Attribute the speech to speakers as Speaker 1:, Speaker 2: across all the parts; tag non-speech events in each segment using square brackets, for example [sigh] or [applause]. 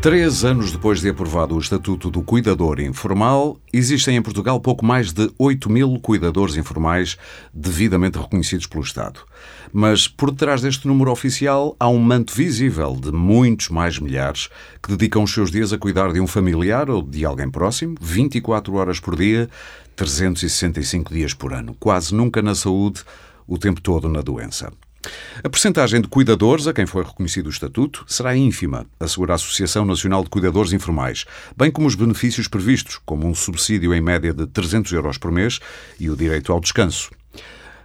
Speaker 1: Três anos depois de aprovado o Estatuto do Cuidador Informal, existem em Portugal pouco mais de 8 mil cuidadores informais devidamente reconhecidos pelo Estado. Mas por detrás deste número oficial há um manto visível de muitos mais milhares que dedicam os seus dias a cuidar de um familiar ou de alguém próximo, 24 horas por dia, 365 dias por ano. Quase nunca na saúde, o tempo todo na doença. A percentagem de cuidadores a quem foi reconhecido o estatuto será ínfima, assegura a Associação Nacional de Cuidadores Informais, bem como os benefícios previstos, como um subsídio em média de 300 euros por mês e o direito ao descanso.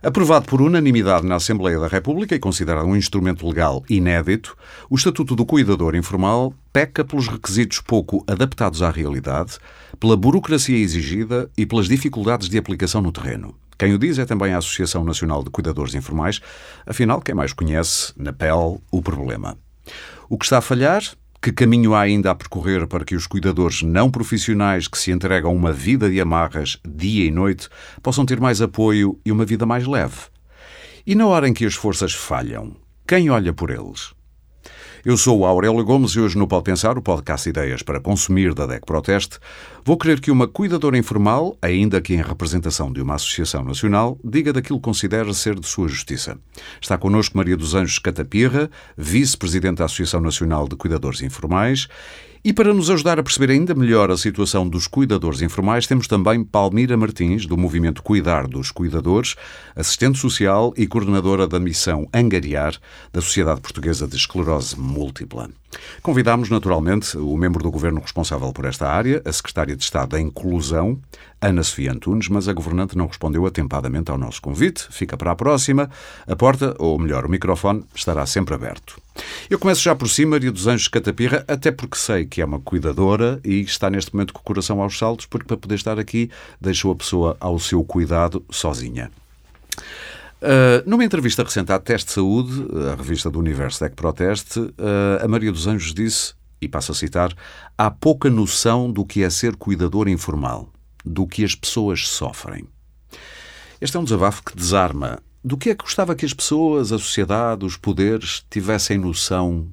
Speaker 1: Aprovado por unanimidade na Assembleia da República e considerado um instrumento legal inédito, o Estatuto do Cuidador Informal peca pelos requisitos pouco adaptados à realidade, pela burocracia exigida e pelas dificuldades de aplicação no terreno. Quem o diz é também a Associação Nacional de Cuidadores Informais, afinal, quem mais conhece, na pele, o problema. O que está a falhar? Que caminho há ainda a percorrer para que os cuidadores não profissionais que se entregam uma vida de amarras dia e noite possam ter mais apoio e uma vida mais leve? E na hora em que as forças falham, quem olha por eles? Eu sou o Aurélio Gomes e hoje no Pode Pensar, o podcast Ideias para Consumir da DEC Proteste, vou querer que uma cuidadora informal, ainda que em representação de uma associação nacional, diga daquilo que considera ser de sua justiça. Está connosco Maria dos Anjos Catapirra, vice-presidente da Associação Nacional de Cuidadores Informais, e para nos ajudar a perceber ainda melhor a situação dos cuidadores informais, temos também Palmira Martins, do movimento Cuidar dos Cuidadores, assistente social e coordenadora da missão Angariar, da Sociedade Portuguesa de Esclerose Múltipla. Convidámos, naturalmente, o membro do governo responsável por esta área, a secretária de Estado da Inclusão, Ana Sofia Antunes, mas a governante não respondeu atempadamente ao nosso convite. Fica para a próxima. A porta, ou melhor, o microfone, estará sempre aberto. Eu começo já por si, Maria dos Anjos Catapirra, até porque sei que é uma cuidadora e está neste momento com o coração aos saltos, porque para poder estar aqui deixou a pessoa ao seu cuidado sozinha. Uh, numa entrevista recente à Teste Saúde, a revista do Universo Tec Proteste, uh, a Maria dos Anjos disse, e passo a citar, há pouca noção do que é ser cuidador informal, do que as pessoas sofrem. Este é um desabafo que desarma. Do que é que gostava que as pessoas, a sociedade, os poderes tivessem noção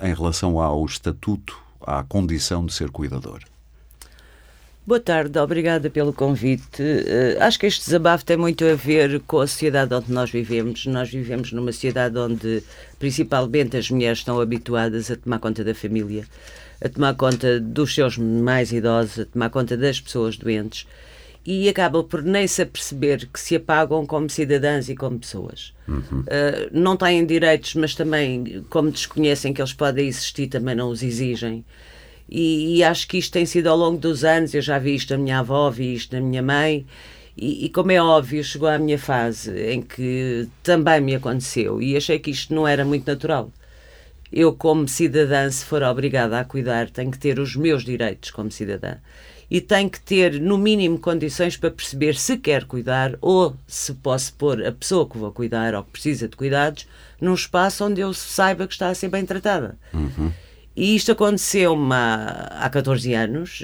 Speaker 1: em relação ao estatuto, à condição de ser cuidador?
Speaker 2: Boa tarde, obrigada pelo convite. Uh, acho que este desabafo tem muito a ver com a sociedade onde nós vivemos. Nós vivemos numa sociedade onde, principalmente, as mulheres estão habituadas a tomar conta da família, a tomar conta dos seus mais idosos, a tomar conta das pessoas doentes e acabam por nem se aperceber que se apagam como cidadãs e como pessoas. Uhum. Uh, não têm direitos, mas também, como desconhecem que eles podem existir, também não os exigem. E, e, acho que isto tem sido ao longo dos anos, eu já vi isto na minha avó, vi isto na minha mãe, e, e, como é óbvio, chegou à minha fase em que também me aconteceu e achei que isto não era muito natural. Eu, como cidadã, se for obrigada a cuidar, tenho que ter os meus direitos como cidadã. E tenho que ter, no mínimo, condições para perceber se quer cuidar ou se posso pôr a pessoa que vou cuidar ou que precisa de cuidados num espaço onde eu saiba que está a ser bem tratada. Uhum. E isto aconteceu-me há, há 14 anos.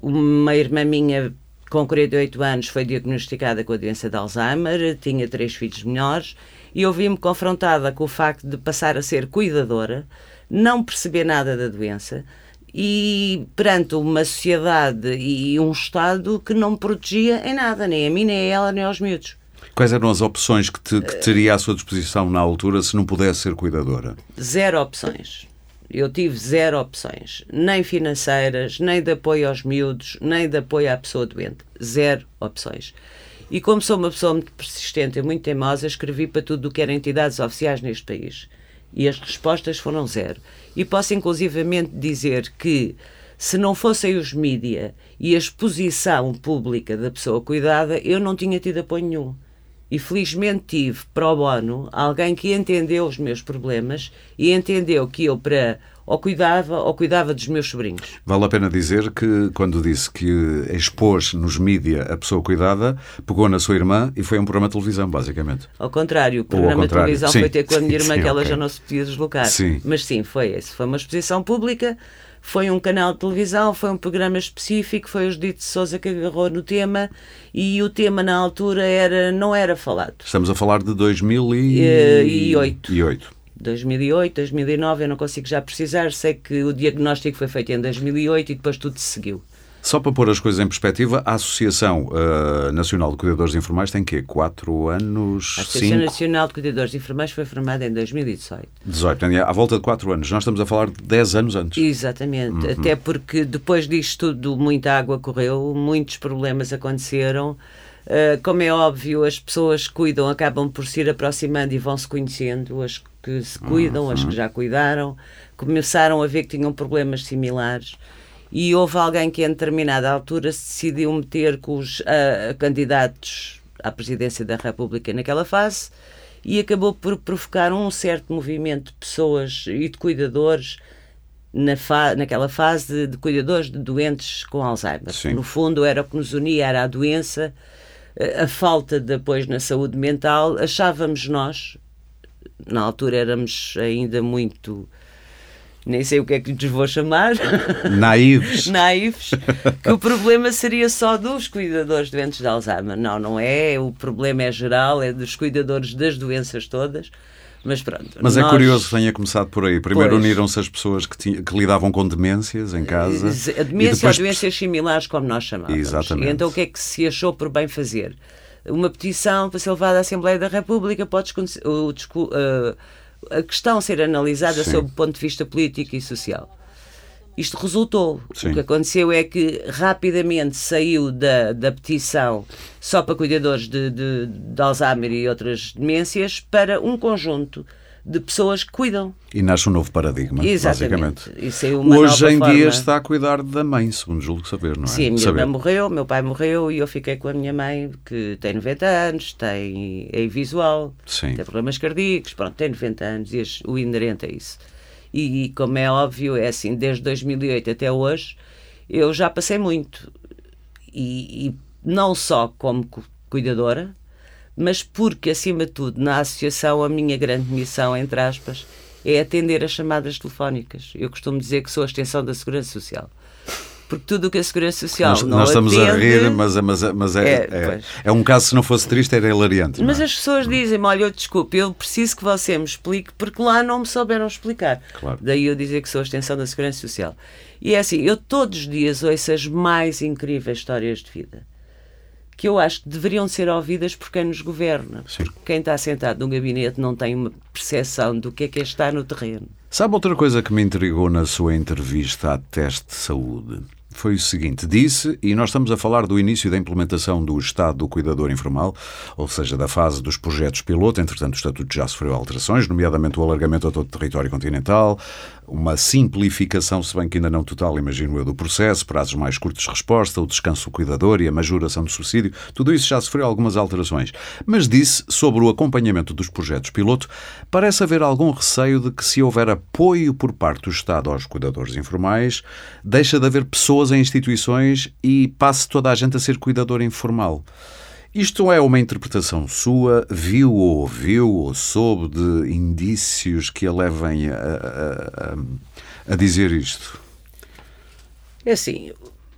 Speaker 2: Uma irmã minha com 48 anos foi diagnosticada com a doença de Alzheimer, tinha três filhos menores e eu vi-me confrontada com o facto de passar a ser cuidadora, não perceber nada da doença e perante uma sociedade e um Estado que não me protegia em nada, nem a mim, nem a ela, nem aos miúdos.
Speaker 1: Quais eram as opções que, te, que teria à sua disposição na altura se não pudesse ser cuidadora?
Speaker 2: Zero opções. Eu tive zero opções, nem financeiras, nem de apoio aos miúdos, nem de apoio à pessoa doente. Zero opções. E como sou uma pessoa muito persistente e muito teimosa, escrevi para tudo o que eram entidades oficiais neste país. E as respostas foram zero. E posso inclusivamente dizer que se não fossem os mídia e a exposição pública da pessoa cuidada, eu não tinha tido apoio nenhum. E felizmente tive pro bono alguém que entendeu os meus problemas e entendeu que eu, para ou cuidava ou cuidava dos meus sobrinhos.
Speaker 1: Vale a pena dizer que, quando disse que expôs nos mídia a pessoa cuidada, pegou na sua irmã e foi a um programa de televisão, basicamente.
Speaker 2: Ao contrário, o programa de televisão sim. foi ter com a minha [laughs] irmã, sim, que ela okay. já não se podia deslocar.
Speaker 1: Sim.
Speaker 2: Mas sim, foi esse. Foi uma exposição pública foi um canal de televisão, foi um programa específico, foi o Judite de Souza que agarrou no tema e o tema na altura era, não era falado.
Speaker 1: Estamos a falar de 2008.
Speaker 2: E, 8. 2008, 2009, eu não consigo já precisar, sei que o diagnóstico foi feito em 2008 e depois tudo se seguiu.
Speaker 1: Só para pôr as coisas em perspectiva, a Associação uh, Nacional de Cuidadores Informais tem quê? Quatro anos?
Speaker 2: A Associação
Speaker 1: cinco?
Speaker 2: Nacional de Cuidadores Informais foi formada em 2018.
Speaker 1: 18, à volta de quatro anos. Nós estamos a falar de 10 anos antes.
Speaker 2: Exatamente, uhum. até porque depois disto tudo muita água correu, muitos problemas aconteceram. Uh, como é óbvio, as pessoas que cuidam acabam por se ir aproximando e vão se conhecendo, as que se cuidam, uhum. as que já cuidaram, começaram a ver que tinham problemas similares e houve alguém que, em determinada altura, se decidiu meter com os uh, candidatos à presidência da República naquela fase e acabou por provocar um certo movimento de pessoas e de cuidadores na fa naquela fase de, de, cuidadores de doentes com Alzheimer. Sim. No fundo, era o que nos unia, era a doença, a falta de apoio na saúde mental. Achávamos nós, na altura éramos ainda muito nem sei o que é que lhes vou chamar. [laughs]
Speaker 1: Naivos.
Speaker 2: Naivos. Que o problema seria só dos cuidadores doentes de Alzheimer. Não, não é. O problema é geral, é dos cuidadores das doenças todas. Mas pronto.
Speaker 1: Mas é nós... é curioso que tenha começado por aí. Primeiro uniram-se as pessoas que, tinham, que, lidavam com demências em casa.
Speaker 2: A demência depois... ou doenças similares, como nós chamamos.
Speaker 1: Exatamente.
Speaker 2: E então o que é que se achou por bem fazer? Uma petição para ser levada à Assembleia da República pode o, uh, a questão ser analisada Sim. sob o ponto de vista político e social. Isto resultou. Sim. O que aconteceu é que rapidamente saiu da, da petição só para cuidadores de, de, de Alzheimer e outras demências para um conjunto de pessoas que cuidam.
Speaker 1: E nasce um novo paradigma, Exatamente. basicamente.
Speaker 2: Hoje
Speaker 1: em
Speaker 2: forma...
Speaker 1: dia está a cuidar da mãe, segundo julgo saber, não é?
Speaker 2: Sim, a minha
Speaker 1: saber.
Speaker 2: irmã morreu, meu pai morreu e eu fiquei com a minha mãe, que tem 90 anos, tem é visual, Sim. tem problemas cardíacos, pronto, tem 90 anos e o inerente é isso. E, e como é óbvio, é assim, desde 2008 até hoje, eu já passei muito. E, e não só como cuidadora, mas porque, acima de tudo, na associação, a minha grande missão, entre aspas, é atender as chamadas telefónicas. Eu costumo dizer que sou a extensão da Segurança Social. Porque tudo o que a Segurança Social nós, não
Speaker 1: Nós estamos
Speaker 2: atende,
Speaker 1: a rir, mas, mas, mas é, é, é, é, um caso, se não fosse triste, era hilariante.
Speaker 2: Mas
Speaker 1: é?
Speaker 2: as pessoas dizem-me, olha, eu desculpe, eu preciso que você me explique, porque lá não me souberam explicar.
Speaker 1: Claro.
Speaker 2: Daí eu dizer que sou a extensão da Segurança Social. E é assim, eu todos os dias ouço as mais incríveis histórias de vida que eu acho que deveriam ser ouvidas por quem nos governa. Sim. Quem está sentado num gabinete não tem uma percepção do que é que é estar no terreno.
Speaker 1: Sabe outra coisa que me intrigou na sua entrevista à teste de saúde? foi o seguinte: disse, e nós estamos a falar do início da implementação do Estado do Cuidador Informal, ou seja, da fase dos projetos piloto, entretanto o Estatuto já sofreu alterações, nomeadamente o alargamento a todo o território continental, uma simplificação, se bem que ainda não total, imagino eu, do processo, prazos mais curtos de resposta, o descanso do cuidador e a majoração do subsídio, tudo isso já sofreu algumas alterações. Mas disse, sobre o acompanhamento dos projetos piloto, parece haver algum receio de que se houver apoio por parte do Estado aos cuidadores informais, deixa de haver pessoas em instituições e passe toda a gente a ser cuidador informal. Isto é uma interpretação sua? Viu ou ouviu ou soube de indícios que a levem a, a, a, dizer isto?
Speaker 2: É assim,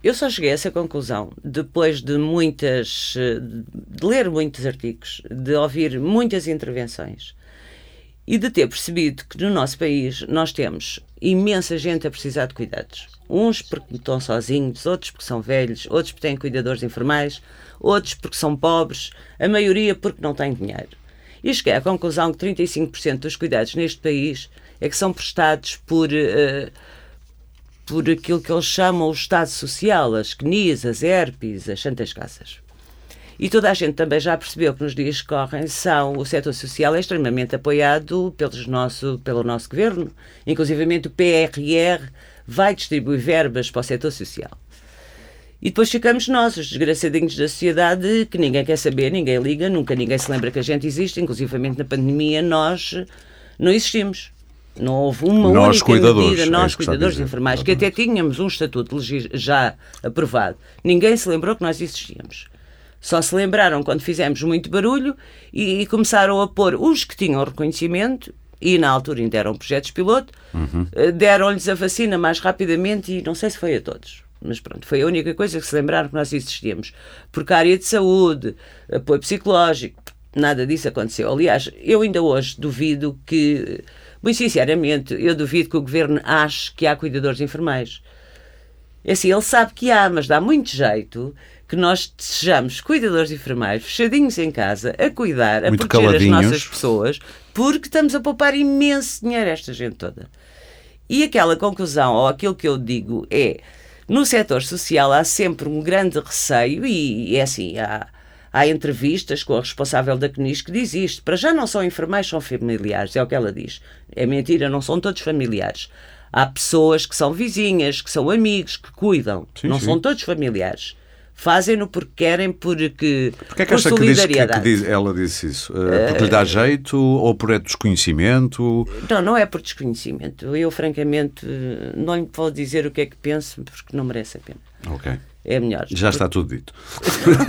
Speaker 2: eu só cheguei a essa conclusão depois de muitas. de ler muitos artigos, de ouvir muitas intervenções e de ter percebido que no nosso país nós temos imensa gente a precisar de cuidados. Uns porque estão sozinhos, outros porque são velhos, outros porque têm cuidadores informais, outros porque são pobres, a maioria porque não têm dinheiro. E cheguei à conclusão que 35% dos cuidados neste país é que são prestados por, uh, por aquilo que eles chamam o Estado Social, as CNIs, as ERPs, as Santas Casas. E toda a gente também já percebeu que nos dias que correm são, o setor social é extremamente apoiado pelos nosso, pelo nosso governo, inclusive o PRR vai distribuir verbas para o setor social. E depois ficamos nós, os desgraçadinhos da sociedade, que ninguém quer saber, ninguém liga, nunca ninguém se lembra que a gente existe, inclusivamente na pandemia nós não existimos. Não houve uma nós única medida, é nós, é cuidadores informais, que até tínhamos um estatuto já aprovado. Ninguém se lembrou que nós existíamos. Só se lembraram quando fizemos muito barulho e, e começaram a pôr os que tinham reconhecimento e na altura ainda eram projetos piloto, uhum. Deram-lhes a vacina mais rapidamente e não sei se foi a todos. Mas pronto, foi a única coisa que se lembraram que nós existíamos. Porque a área de saúde, apoio psicológico, nada disso aconteceu. Aliás, eu ainda hoje duvido que muito sinceramente, eu duvido que o governo ache que há cuidadores informais. É assim, ele sabe que há, mas dá muito jeito que nós sejamos cuidadores enfermeiros, fechadinhos em casa, a cuidar, a
Speaker 1: muito
Speaker 2: proteger as nossas pessoas, porque estamos a poupar imenso dinheiro a esta gente toda. E aquela conclusão, ou aquilo que eu digo, é no setor social há sempre um grande receio, e é assim, há, há entrevistas com a responsável da CNIS que diz isto. Para já não são enfermeiros, são familiares, é o que ela diz. É mentira, não são todos familiares. Há pessoas que são vizinhas, que são amigos, que cuidam.
Speaker 1: Sim,
Speaker 2: não
Speaker 1: sim.
Speaker 2: são todos familiares. Fazem-no porque querem, porque
Speaker 1: Porquê é que
Speaker 2: por
Speaker 1: acha que, diz, que,
Speaker 2: solidariedade.
Speaker 1: que diz- ela disse isso? Uh, porque lhe dá jeito ou por é desconhecimento?
Speaker 2: Não, não é por desconhecimento. Eu, francamente, não lhe vou dizer o que é que penso, porque não merece a pena.
Speaker 1: Ok.
Speaker 2: É melhor.
Speaker 1: Já está tudo dito.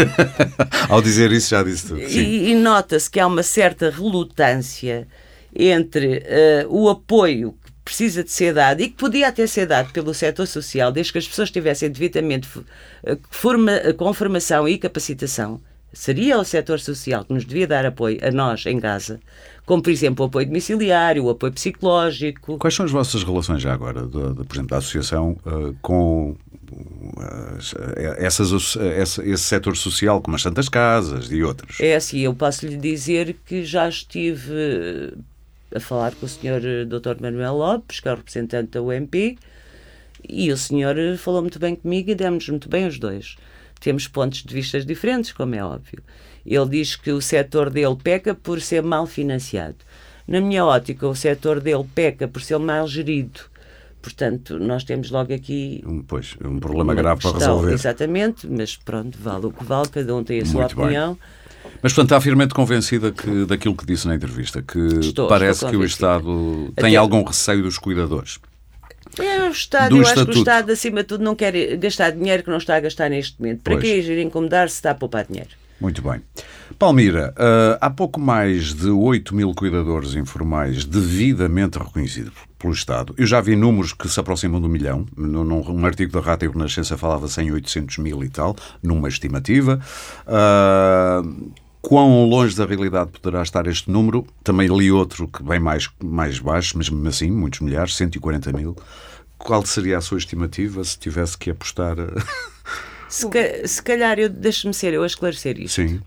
Speaker 1: [laughs] Ao dizer isso, já disse tudo. Sim.
Speaker 2: E, e nota-se que há uma certa relutância entre eh, o apoio precisa de ser dado e que podia até ser dado pelo setor social, desde que as pessoas estivessem devidamente eh, forma, eh, com formação e capacitação. Seria o setor social que nos devia dar apoio a nós em casa, como por exemplo o apoio domiciliário, o apoio psicológico.
Speaker 1: Quais são as vossas relações já agora, de, de, por exemplo, da associação uh, com as- essas, essa- esse setor social, como as Santas Casas e outros?
Speaker 2: É assim, eu posso lhe dizer que já estive a falar com o Sr. Dr. Manuel Lopes, que é o representante da UMP, e o senhor eh, falou muito bem comigo e demos muito bem os dois. Temos pontos de vista diferentes, como é óbvio. Ele diz que o setor dele peca por ser mal financiado. Na minha ótica, o setor dele peca por ser mal gerido. Portanto, nós temos logo aqui
Speaker 1: Um, pois, um problema grave para
Speaker 2: questão,
Speaker 1: resolver.
Speaker 2: Exatamente, mas pronto, vale o que vale, cada um tem a sua
Speaker 1: Muito bem. Mas, portanto, está firmemente convencida que, daquilo que disse na entrevista, que
Speaker 2: Estou,
Speaker 1: parece
Speaker 2: estou
Speaker 1: que o. Estado tem
Speaker 2: Até-
Speaker 1: algum receio dos cuidadores.
Speaker 2: É o Estado,
Speaker 1: Do
Speaker 2: eu acho que
Speaker 1: estatuto.
Speaker 2: o Estado, acima de tudo, não quer gastar dinheiro que não está a gastar neste momento. Para
Speaker 1: Pois.
Speaker 2: que ir incomodar se está a poupar dinheiro?
Speaker 1: Muito bem. Palmira, ah, há pouco mais de 8 mil cuidadores informais devidamente reconhecidos pelo Estado. Eu já vi números que se aproximam do milhão. Num, num artigo da Rádio Renascença falava-se em 800 mil e tal, numa estimativa. Ah, quão longe da realidade poderá estar este número? Também li outro que bem mais, mais baixo, mas mesmo assim, muitos milhares, 140 mil. Qual seria a sua estimativa se tivesse que apostar? [laughs]
Speaker 2: Se, ca- se calhar, eu deixe-me ser eu a esclarecer isto.
Speaker 1: Sim.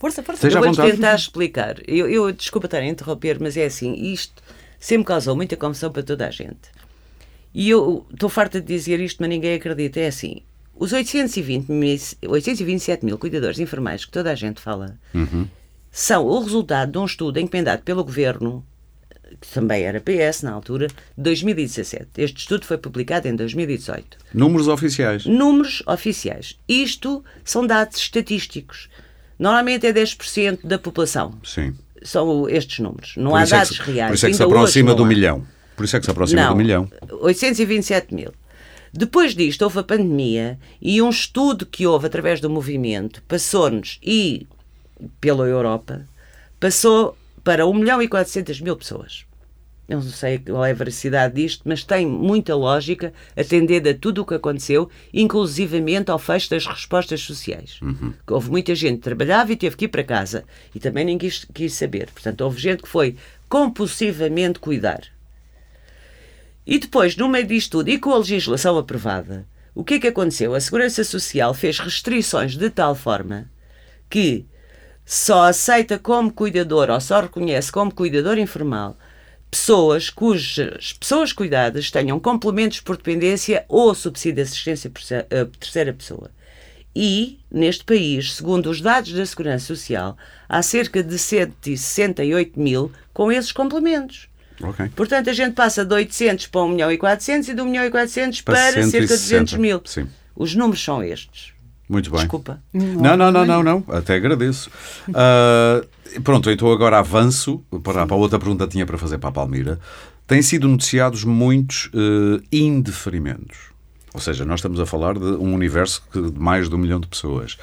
Speaker 3: Força, força.
Speaker 1: Seja
Speaker 2: eu vou tentar explicar. Eu, eu desculpa estar a interromper, mas é assim, isto sempre causou muita confusão para toda a gente. E eu estou farta de dizer isto, mas ninguém acredita. É assim, os 820 mil, 827 mil cuidadores informais que toda a gente fala são o resultado de um estudo encomendado pelo Governo, que também era PS na altura, de 2017. Este estudo foi publicado em 2018
Speaker 1: Números oficiais.
Speaker 2: números oficiais. Isto são dados estatísticos. Normalmente é 10% da população.
Speaker 1: Sim.
Speaker 2: São estes números. Não há
Speaker 1: é que
Speaker 2: dados
Speaker 1: se-
Speaker 2: reais.
Speaker 1: Por isso é que se aproxima do
Speaker 2: há.
Speaker 1: milhão. Por isso é que se aproxima
Speaker 2: Não,
Speaker 1: do milhão.
Speaker 2: 827 mil. Depois disto houve a pandemia e um estudo que houve através do movimento passou-nos e pela Europa passou para 1 milhão e 400 mil pessoas. Eu não sei qual é a veracidade disto, mas tem muita lógica atendendo a tudo o que aconteceu, inclusivamente ao fecho das respostas sociais. Que Houve muita gente que trabalhava e teve que ir para casa e também ninguém quis, quis saber. Portanto, houve gente que foi compulsivamente cuidar. E depois, no meio disto tudo, e com a legislação aprovada, o que é que aconteceu? A Segurança Social fez restrições de tal forma que só aceita como cuidador ou só reconhece como cuidador informal pessoas cujas pessoas cuidadas tenham complementos por dependência ou subsídio de assistência por se- a terceira pessoa. E, neste país, segundo os dados da Segurança Social, há cerca de 168 mil com esses complementos.
Speaker 1: Ok.
Speaker 2: Portanto, a gente passa de 800 para 1 milhão e 400 e de 1 milhão e 400
Speaker 1: Para
Speaker 2: para, cerca de 200 mil.
Speaker 1: 160, sim.
Speaker 2: Os números são estes.
Speaker 1: Muito bem.
Speaker 2: Desculpa.
Speaker 1: Não, não, não, não, não. Até agradeço. Ah, pronto, então agora avanço para, para a outra pergunta que tinha para fazer para a Palmira. Têm sido noticiados muitos eh, indeferimentos. Ou seja, nós estamos a falar de um universo que- de mais de um milhão de pessoas.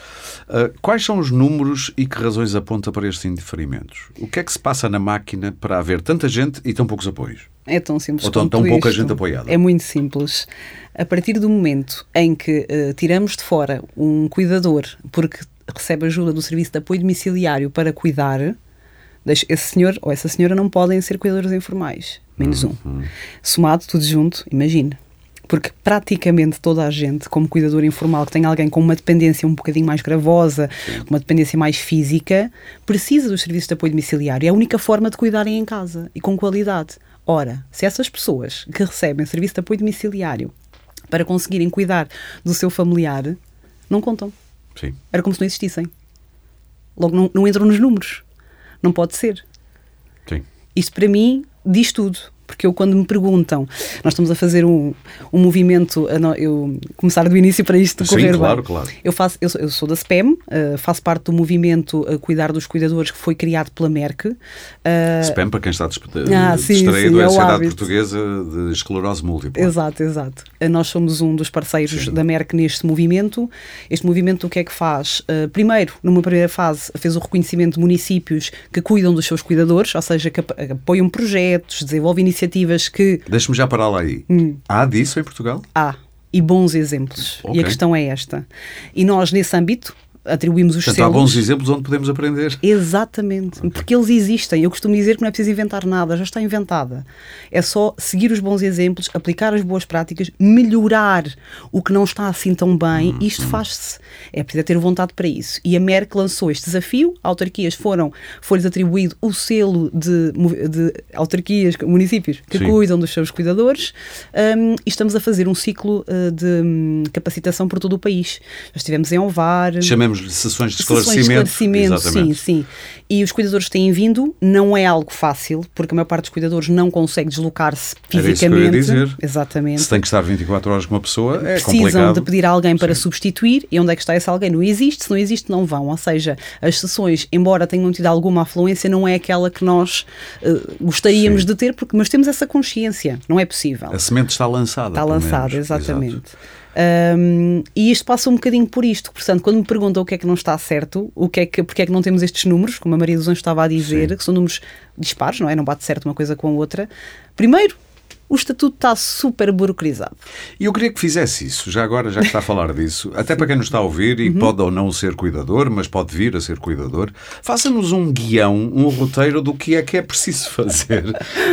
Speaker 1: Ah, quais são os números e que razões aponta para estes indeferimentos? O que é que se passa na máquina para haver tanta gente e tão poucos apoios?
Speaker 3: É tão simples
Speaker 1: Ou tão- tão pouca
Speaker 3: isto.
Speaker 1: gente apoiada.
Speaker 3: É muito simples. A partir do momento em que eh, tiramos de fora um cuidador porque recebe ajuda do serviço de apoio domiciliário para cuidar, esse senhor ou essa senhora não podem ser cuidadores informais. Menos um.
Speaker 1: Uhum.
Speaker 3: Somado tudo junto, imagine. Porque praticamente toda a gente, como cuidador informal, que tem alguém com uma dependência um bocadinho mais gravosa,
Speaker 1: Sim.
Speaker 3: uma dependência mais física, precisa dos serviços de apoio domiciliário. É a única forma de cuidarem em casa e com qualidade. Ora, se essas pessoas que recebem serviço de apoio domiciliário para conseguirem cuidar do seu familiar, não contam.
Speaker 1: Sim.
Speaker 3: Era como se não existissem. Logo, não, não entram nos números. Não pode ser.
Speaker 1: Sim.
Speaker 3: Isto para mim diz tudo. Porque eu, quando me perguntam, nós estamos a fazer um, um movimento, eu começar do início para isto
Speaker 1: Sim,
Speaker 3: correr
Speaker 1: claro,
Speaker 3: bem.
Speaker 1: claro.
Speaker 3: Eu, faço, eu, sou- eu sou da SPEM, eh, faço parte do movimento a Cuidar dos Cuidadores que foi criado pela Merck. Eh,
Speaker 1: Spam para quem está desp-
Speaker 3: Ah, sim,
Speaker 1: distraído
Speaker 3: sim,
Speaker 1: é
Speaker 3: é
Speaker 1: a Sociedade. Portuguesa de Esclerose Múltipla.
Speaker 3: Exato, exato. Eh, Nós somos um dos parceiros
Speaker 1: Sim.
Speaker 3: da Merck neste movimento. Este movimento o que é que faz? Eh, primeiro, numa primeira fase, fez o reconhecimento de municípios que cuidam dos seus cuidadores, ou seja, que ap- apoiam projetos, desenvolvem iniciativas que
Speaker 1: Deixa-me já parar lá aí.
Speaker 3: Hum.
Speaker 1: Há disso em Portugal?
Speaker 3: há e bons exemplos.
Speaker 1: Ok.
Speaker 3: E a questão é esta. E nós, nesse âmbito, atribuímos os
Speaker 1: Portanto, há
Speaker 3: selos.
Speaker 1: bons exemplos onde podemos aprender.
Speaker 3: Exatamente, porque eles existem. Eu costumo dizer que não é preciso inventar nada, já está inventada. É só seguir os bons exemplos, aplicar as boas práticas, melhorar o que não está assim tão bem. Isto faz-se. É preciso ter vontade para isso. E a Merck lançou este desafio. Autarquias foram, foi-lhes atribuído o selo de, de autarquias, municípios que
Speaker 1: Sim.
Speaker 3: cuidam dos seus cuidadores. Hum, e estamos a fazer um ciclo uh, de hum, capacitação por todo o país. Já estivemos em Ovar.
Speaker 1: Chamemos-lhe sessões de
Speaker 3: Sessões de
Speaker 1: esclarecimento.
Speaker 3: esclarecimento, sim, sim. E os cuidadores têm vindo, não é algo fácil, porque a maior parte dos cuidadores não consegue deslocar-se
Speaker 1: Era isso que eu ia
Speaker 3: fisicamente.
Speaker 1: dizer.
Speaker 3: Exatamente.
Speaker 1: Se tem que estar 24 horas com uma pessoa, é
Speaker 3: Precisam
Speaker 1: complicado.
Speaker 3: de pedir alguém para substituir e onde é que está esse alguém? Não existe, se não existe, não vão. Ou seja, as sessões, embora tenham tido alguma afluência, não é aquela que nós eh, gostaríamos
Speaker 1: Sim.
Speaker 3: de ter, porque, mas temos essa consciência, não é possível.
Speaker 1: A semente está lançada.
Speaker 3: Está lançada, exatamente.
Speaker 1: Exato.
Speaker 3: Um, e isto passa um bocadinho por isto. Portanto, quando me perguntam o que é que não está certo, o que é que, porque é que não temos estes números, como a Maria dos Anjos estava a dizer,
Speaker 1: Sim.
Speaker 3: que são números dispares, não é? Não bate certo uma coisa com a outra. Primeiro, o estatuto está super burocratizado.
Speaker 1: E eu queria que fizesse isso, já agora, já que está a falar disso, [laughs] até para quem nos está a ouvir
Speaker 3: Uhum.
Speaker 1: e pode ou não ser cuidador, mas pode vir a ser cuidador, faça-nos um guião, um roteiro do que é que é preciso [laughs] fazer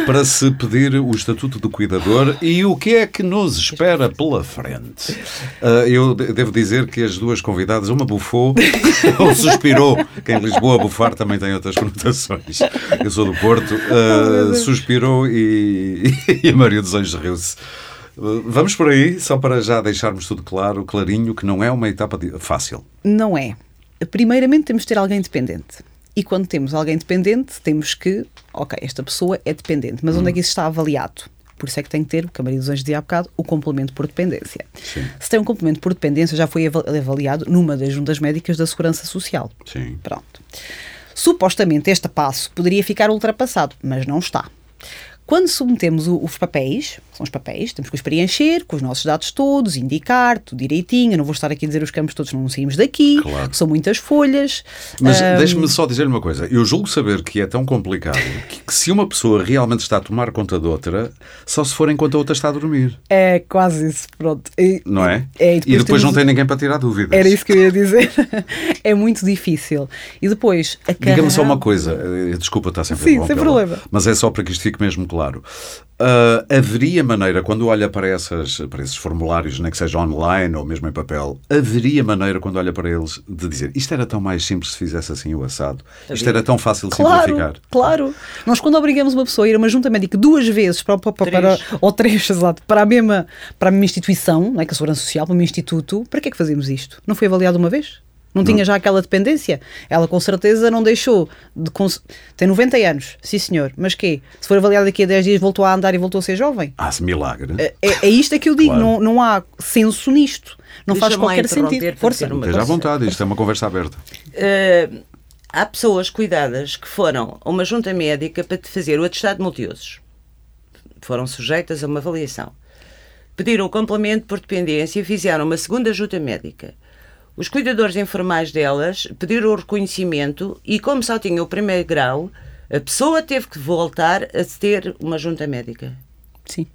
Speaker 1: para se pedir o estatuto de cuidador e o que é que nos espera pela frente. Ah, eu de- devo dizer que as duas convidadas, uma bufou ou [laughs] suspirou, que em Lisboa bufar também tem outras conotações. Eu sou do Porto, ah, suspirou e, e Maria dos Anjos riu-se. Vamos por aí, só para já deixarmos tudo claro, clarinho, que não é uma etapa fácil.
Speaker 3: Não é. Primeiramente, temos de ter alguém dependente. E quando temos alguém dependente, temos que, ok, esta pessoa é dependente, mas onde é que isso está avaliado? Por isso é que tem que ter, o que a Maria dos Anjos dizia há bocado, o complemento por dependência.
Speaker 1: Sim.
Speaker 3: Se tem um complemento por dependência, já foi ava- avaliado numa das juntas médicas da Segurança Social.
Speaker 1: Sim.
Speaker 3: Pronto. Supostamente este passo poderia ficar ultrapassado, mas não está. Quando submetemos o- os papéis, são os papéis, temos que os preencher com os nossos dados todos, indicar tudo direitinho. Eu não vou estar aqui a dizer os campos todos, não saímos daqui,
Speaker 1: Claro.
Speaker 3: são muitas folhas.
Speaker 1: Mas
Speaker 3: Ahm,
Speaker 1: deixe-me só dizer uma coisa. Eu julgo saber que é tão complicado que, que se uma pessoa realmente está a tomar conta de outra, só se for enquanto a outra está a dormir.
Speaker 3: É quase isso, pronto. E-
Speaker 1: Não é?
Speaker 3: É,
Speaker 1: e depois,
Speaker 3: temos-
Speaker 1: não tem ninguém para tirar dúvidas.
Speaker 3: Era isso que eu ia dizer. [laughs] é muito difícil. E depois, a
Speaker 1: Diga-me só uma coisa, eh, desculpa estar sempre a
Speaker 3: Sim, sem
Speaker 1: interrompê-la,
Speaker 3: problema.
Speaker 1: Mas é só para que isto fique mesmo claro. Ah, haveria maneira, quando olha para, essas, para esses formulários, nem que seja online ou mesmo em papel, haveria maneira, quando olha para eles, de dizer isto era tão mais simples se fizesse assim o assado, isto era tão fácil de
Speaker 3: Claro,
Speaker 1: simplificar.
Speaker 3: claro. Nós quando obrigamos uma pessoa a ir a uma junta médica duas vezes para, para, para,
Speaker 2: Três.
Speaker 3: ou três, [laughs] exato, para a mesma, para a mesma instituição, não é, que é a Segurança Social, para o mesmo instituto, para que é que fazemos isto? Não foi avaliado uma vez? Não, tinha já aquela dependência? Ela com certeza não deixou de... cons- Tem 90 anos, sim senhor, mas quê? Se for avaliada daqui a 10 dias voltou a andar e voltou a ser jovem?
Speaker 1: Ah, se milagre.
Speaker 3: É, é isto é que eu digo,
Speaker 1: Claro.
Speaker 3: não, não há senso nisto. Não faz qualquer sentido. Força.
Speaker 1: Esteja à vontade, isto é uma conversa aberta.
Speaker 2: Uh, há pessoas cuidadas que foram a uma junta médica para te fazer o atestado de multiusos. Foram sujeitas a uma avaliação. Pediram o complemento por dependência e fizeram uma segunda junta médica. Os cuidadores informais delas pediram o reconhecimento e, como só tinha o primeiro grau, a pessoa teve que voltar a ter uma junta médica.
Speaker 3: Sim.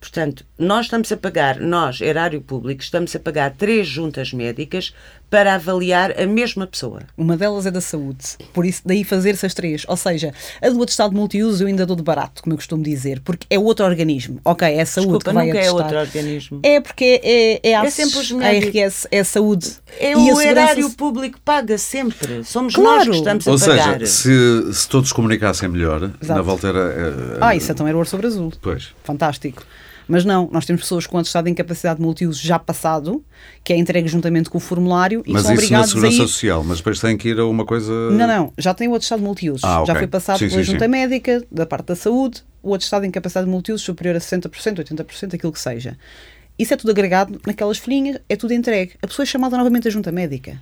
Speaker 2: Portanto, nós estamos a pagar, nós, erário público, estamos a pagar três juntas médicas para avaliar a mesma pessoa.
Speaker 3: Uma delas é da saúde, por isso daí fazer-se as três. Ou seja, a do estado multiuso eu ainda dou de barato, como eu costumo dizer, porque é outro organismo. Ok, é a saúde
Speaker 2: Desculpa,
Speaker 3: que vai
Speaker 2: nunca é
Speaker 3: atestar.
Speaker 2: outro organismo.
Speaker 3: É porque é, é, a
Speaker 2: É sempre os
Speaker 3: a
Speaker 2: médicos.
Speaker 3: RS, é a saúde.
Speaker 2: É
Speaker 3: E a
Speaker 2: o
Speaker 3: segurança-
Speaker 2: erário público paga sempre. Somos
Speaker 3: Claro.
Speaker 2: nós que estamos a
Speaker 1: Ou
Speaker 2: pagar.
Speaker 1: seja, se, se todos comunicassem melhor,
Speaker 3: Exato.
Speaker 1: na volta era. eh,
Speaker 3: Ah, isso então era o ouro sobre azul.
Speaker 1: Pois.
Speaker 3: Fantástico. Mas não, nós temos pessoas com atestado de incapacidade multiuso já passado, que é entregue juntamente com o formulário e
Speaker 1: Mas
Speaker 3: são
Speaker 1: isso na
Speaker 3: obrigados a
Speaker 1: Segurança
Speaker 3: ir.
Speaker 1: Social, mas depois tem que ir a uma coisa.
Speaker 3: Não, não, já tem o atestado de multiusos.
Speaker 1: Ah, ok.
Speaker 3: Já foi passado
Speaker 1: Sim,
Speaker 3: pela
Speaker 1: sim,
Speaker 3: junta
Speaker 1: sim.
Speaker 3: médica, da parte da saúde, o atestado de incapacidade de multiusos superior a 60%, 80%, aquilo que seja. Isso é tudo agregado naquelas folhinhas, é tudo entregue. A pessoa é chamada novamente à junta médica.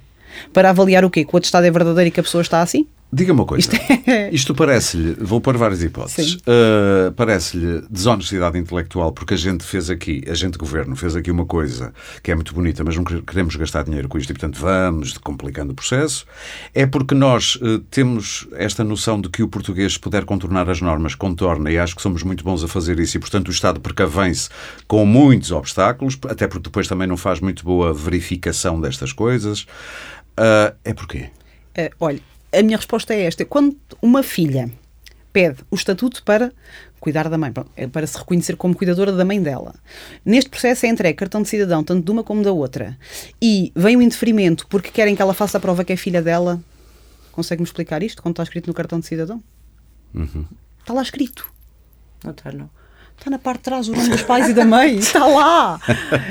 Speaker 3: Para avaliar o quê? Que o atestado é verdadeiro e que a pessoa está assim?
Speaker 1: Diga-me uma coisa.
Speaker 3: Isto é-
Speaker 1: Isto parece-lhe, vou pôr várias hipóteses. Uh, parece-lhe desonestidade intelectual porque a gente fez aqui, a gente governo fez aqui uma coisa que é muito bonita, mas não quer- queremos gastar dinheiro com isto e, portanto, vamos complicando o processo. É porque nós uh, temos esta noção de que o português, se puder contornar as normas, contorna e acho que somos muito bons a fazer isso e, portanto, o Estado precavém-se com muitos obstáculos, até porque depois também não faz muito boa verificação destas coisas. Uh, é porquê?
Speaker 3: Eh, olha, a minha resposta é esta. Quando uma filha pede o estatuto para cuidar da mãe, é para se reconhecer como cuidadora da mãe dela. Neste processo é entregue cartão de cidadão, tanto de uma como da outra. E vem o indeferimento porque querem que ela faça a prova que é filha dela. Consegue-me explicar isto? Quando está escrito no cartão de cidadão? Está lá escrito.
Speaker 2: Não está, não.
Speaker 3: Está na parte de trás o nome dos pais e da mãe. Está lá.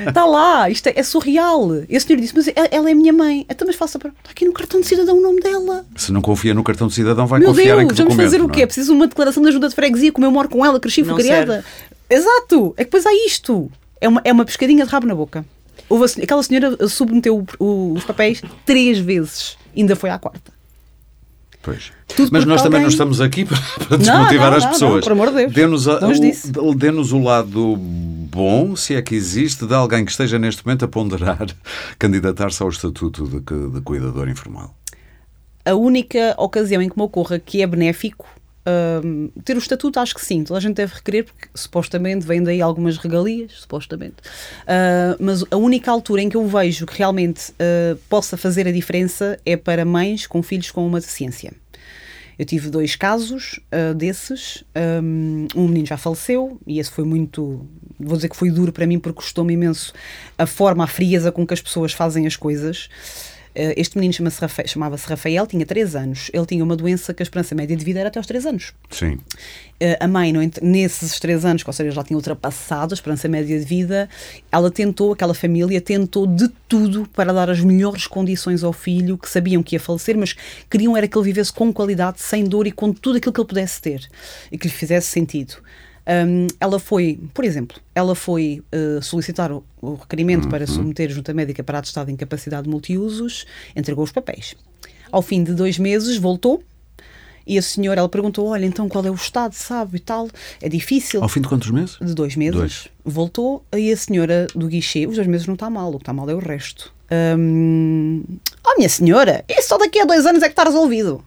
Speaker 3: Está lá. Isto é, é surreal. E a senhora disse, mas ela é minha mãe. Então, mas faça para... Está aqui no cartão de cidadão o nome dela.
Speaker 1: Se não confia no cartão de cidadão, vai
Speaker 3: Meu
Speaker 1: confiar em
Speaker 3: Deus,
Speaker 1: que
Speaker 3: vamos fazer o quê?
Speaker 1: é?
Speaker 3: Preciso uma declaração de ajuda de freguesia, como eu moro com ela, cresci, fui criada. Exato! É que depois há isto. É uma, é uma pescadinha de rabo na boca. Houve a aquela senhora submeteu o- o- os papéis três vezes. Ainda foi à quarta.
Speaker 1: Pois.
Speaker 3: Tudo
Speaker 1: Mas nós também não
Speaker 3: alguém-
Speaker 1: estamos aqui para, para desmotivar
Speaker 3: não,
Speaker 1: as
Speaker 3: não,
Speaker 1: pessoas.
Speaker 3: não, por amor de Deus.
Speaker 1: Dê-nos, a- o, dê-nos o lado bom, se é que existe, de alguém que esteja neste momento a ponderar [laughs] candidatar-se ao estatuto de, de cuidador informal.
Speaker 3: A única ocasião em que me ocorra que é benéfico ter o estatuto, acho que sim, toda a gente deve requerer, porque supostamente vêm daí algumas regalias, supostamente. Ah, mas a única altura em que eu vejo que realmente ah, possa fazer a diferença é para mães com filhos com uma deficiência. Eu tive dois casos ah, desses. Um, um menino já faleceu e esse foi muito. Vou dizer que foi duro para mim porque custou-me imenso a forma, a frieza com que as pessoas fazem as coisas. Ah, este menino chama-se Rafa- chamava-se Rafael, tinha 3 anos. Ele tinha uma doença que a esperança média de vida era até aos 3 anos.
Speaker 1: Sim.
Speaker 3: Uh, a mãe, nesses três anos, que, ou seja, já tinha ultrapassado a esperança média de vida, ela tentou, aquela família tentou de tudo para dar as melhores condições ao filho, que sabiam que ia falecer, mas queriam era que ele vivesse com qualidade, sem dor e com tudo aquilo que ele pudesse ter e que lhe fizesse sentido. Um, ela foi, por exemplo, ela foi uh, solicitar o, o requerimento para submeter junta médica para atestado de incapacidade multiusos, entregou os papéis. Ao fim de dois meses, voltou e a senhora, ela perguntou: Olha, então qual é o estado, sabe e tal? É difícil.
Speaker 1: Ao fim de quantos meses?
Speaker 3: De dois meses.
Speaker 1: Dois.
Speaker 3: Voltou e a senhora do guichê, os dois meses não está mal, o que está mal é o resto. Hum, oh, minha senhora, isso só daqui a dois anos é que está resolvido.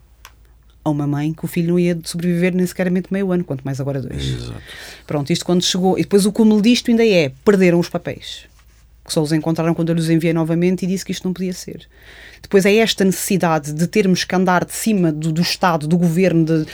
Speaker 3: A uma mãe que o filho não ia sobreviver nem sequer meio ano, quanto mais agora dois.
Speaker 1: Exato.
Speaker 3: Pronto, isto quando chegou. E depois o cúmulo disto ainda é: perderam os papéis. Que só os encontraram quando eu lhes enviei novamente e disse que isto não podia ser. Depois é esta necessidade de termos que andar de cima do, do Estado, do governo, de,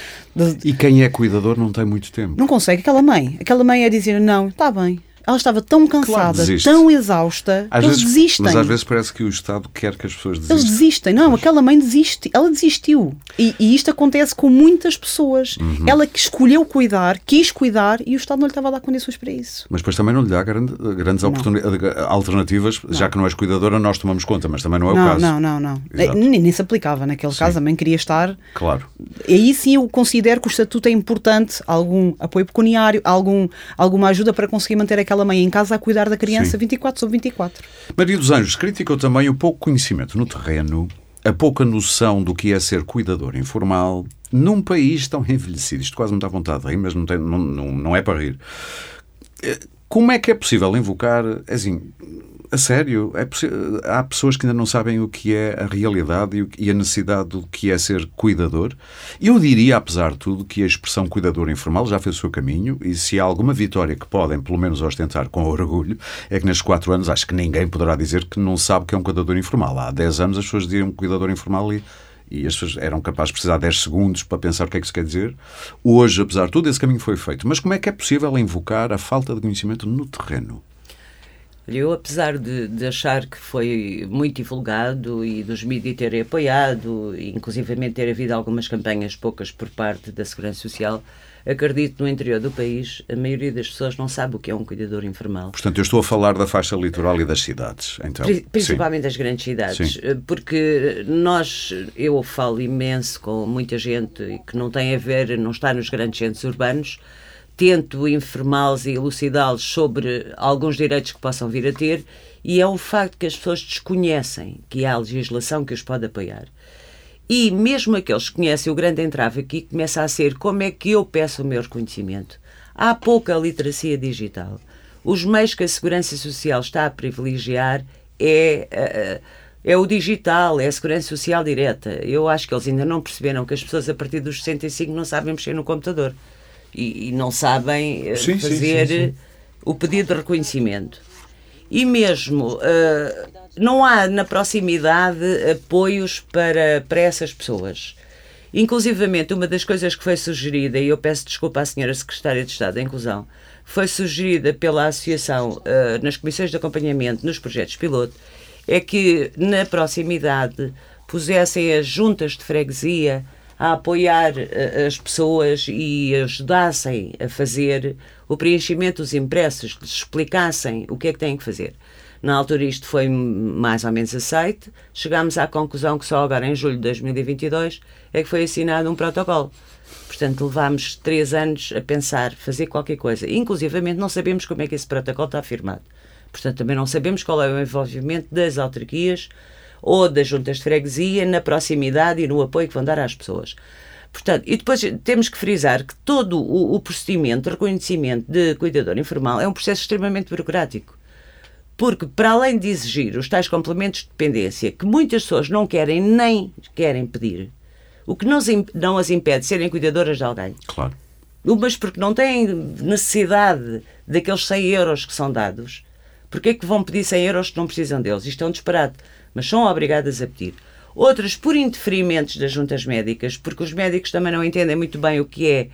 Speaker 3: de-
Speaker 1: E quem é cuidador não tem muito tempo.
Speaker 3: não consegue. Aquela mãe, aquela mãe é dizer: não, está bem. Ela estava tão cansada,
Speaker 1: desiste.
Speaker 3: tão exausta,
Speaker 1: Às
Speaker 3: eles
Speaker 1: vezes-
Speaker 3: desistem.
Speaker 1: Mas às vezes parece que o Estado quer que as pessoas
Speaker 3: Eles
Speaker 1: desistam.
Speaker 3: desistem. Não, aquela mãe desiste. Ela desistiu. E, e isto acontece com muitas pessoas.
Speaker 1: Uhum.
Speaker 3: Ela que escolheu cuidar, quis cuidar e o Estado não lhe estava a dar condições para isso.
Speaker 1: Mas depois também não lhe dá grande- grandes oportunidades, alternativas, já que não és cuidadora, nós tomamos conta, mas também não é o
Speaker 3: não,
Speaker 1: caso.
Speaker 3: não, não, não.
Speaker 1: Exato.
Speaker 3: Nem, nem se aplicava naquele caso. A mãe queria estar.
Speaker 1: Claro.
Speaker 3: Aí sim eu considero que o estatuto é importante, algum apoio pecuniário, algum, alguma ajuda para conseguir manter aquela mãe em casa a cuidar da criança
Speaker 1: Sim.
Speaker 3: 24 sobre 24.
Speaker 1: Maria dos Anjos criticou também o pouco conhecimento no terreno, a pouca noção do que é ser cuidador informal num país tão envelhecido. Isto quase me dá vontade de rir, mas não, tem- não- não- não é para rir. Eh, Como é que é possível invocar, assim, A sério? É há pessoas que ainda não sabem o que é a realidade e a necessidade do que é ser cuidador. Eu diria, apesar de tudo, que a expressão cuidador informal já fez o seu caminho e se há alguma vitória que podem, pelo menos, ostentar com orgulho, é que nestes quatro anos acho que ninguém poderá dizer que não sabe o que é um cuidador informal. Há dez anos as pessoas diziam cuidador informal e e as pessoas eram capazes de precisar de 10 segundos para pensar o que é que isso quer dizer. Hoje, apesar de tudo, esse caminho foi feito. Mas como é que é possível invocar a falta de conhecimento no terreno?
Speaker 2: Eu, apesar de, de, achar que foi muito divulgado e dos mídias terem apoiado, inclusivamente ter havido algumas campanhas, poucas por parte da Segurança Social, acredito no interior do país, a maioria das pessoas não sabe o que é um cuidador informal.
Speaker 1: Portanto, eu estou a falar da faixa litoral e das cidades, então.
Speaker 2: Principalmente Sim. das grandes cidades, Sim. Eh, porque nós, eu falo imenso com muita gente que não tem a ver, não está nos grandes centros urbanos, tento informá-los e elucidá-los sobre alguns direitos que possam vir a ter, e é o facto que as pessoas desconhecem que há legislação que os pode apoiar. E mesmo aqueles que conhecem, o grande entrave aqui começa a ser como é que eu peço o meu reconhecimento. Há pouca literacia digital. Os meios que a Segurança Social está a privilegiar é, é, é o digital, é a Segurança Social direta. Eu acho que eles ainda não perceberam que as pessoas a partir dos 65 não sabem mexer no computador e, e não sabem eh, sim, fazer sim, sim, o pedido de reconhecimento. E mesmo uh, não há na proximidade apoios para, para essas pessoas. Inclusivamente, uma das coisas que foi sugerida, e eu peço desculpa à senhora Secretária de Estado da Inclusão, foi sugerida pela Associação uh, nas comissões de acompanhamento nos projetos piloto, é que na proximidade pusessem as juntas de freguesia a apoiar uh, as pessoas e ajudassem a fazer o preenchimento dos impressos, lhes explicassem o que é que têm que fazer. Na altura isto foi mais ou menos aceite. Chegámos à conclusão que só agora em julho de 2022 é que foi assinado um protocolo. Portanto, levámos três anos a pensar, fazer qualquer coisa. Inclusivamente não sabemos como é que esse protocolo está firmado. Portanto, também não sabemos qual é o envolvimento das autarquias ou das juntas de freguesia na proximidade e no apoio que vão dar às pessoas. Portanto, e depois temos que frisar que todo o, o procedimento de reconhecimento de cuidador informal é um processo extremamente burocrático. Porque, para além de exigir os tais complementos de dependência, que muitas pessoas não querem nem querem pedir, o que não, não as impede de serem cuidadoras de alguém.
Speaker 1: Claro.
Speaker 2: Umas porque não têm necessidade daqueles 100 euros que são dados. Porque é que vão pedir 100 euros que não precisam deles? Isto é um disparate. Mas são obrigadas a pedir. Outras por interferimentos das juntas médicas, porque os médicos também não entendem muito bem o que é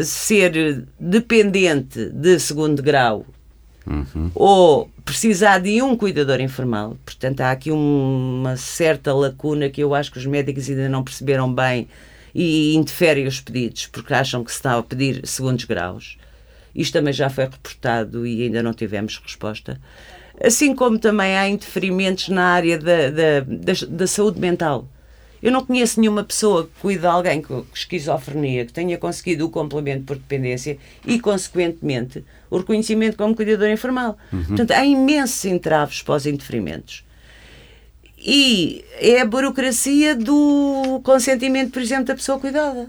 Speaker 2: uh, ser dependente de segundo grau uhum. ou precisar de um cuidador informal. Portanto, há aqui uma certa lacuna que eu acho que os médicos ainda não perceberam bem e interferem os pedidos, porque acham que se está a pedir segundos graus. Isto também já foi reportado e ainda não tivemos resposta. Assim como também há interferimentos na área da, da, da, da saúde mental. Eu não conheço nenhuma pessoa que cuide de alguém com esquizofrenia que tenha conseguido o complemento por dependência e, consequentemente, o reconhecimento como cuidador informal. Uhum. Portanto, há imensos entraves para os interferimentos. E é a burocracia do consentimento, por exemplo, da pessoa cuidada.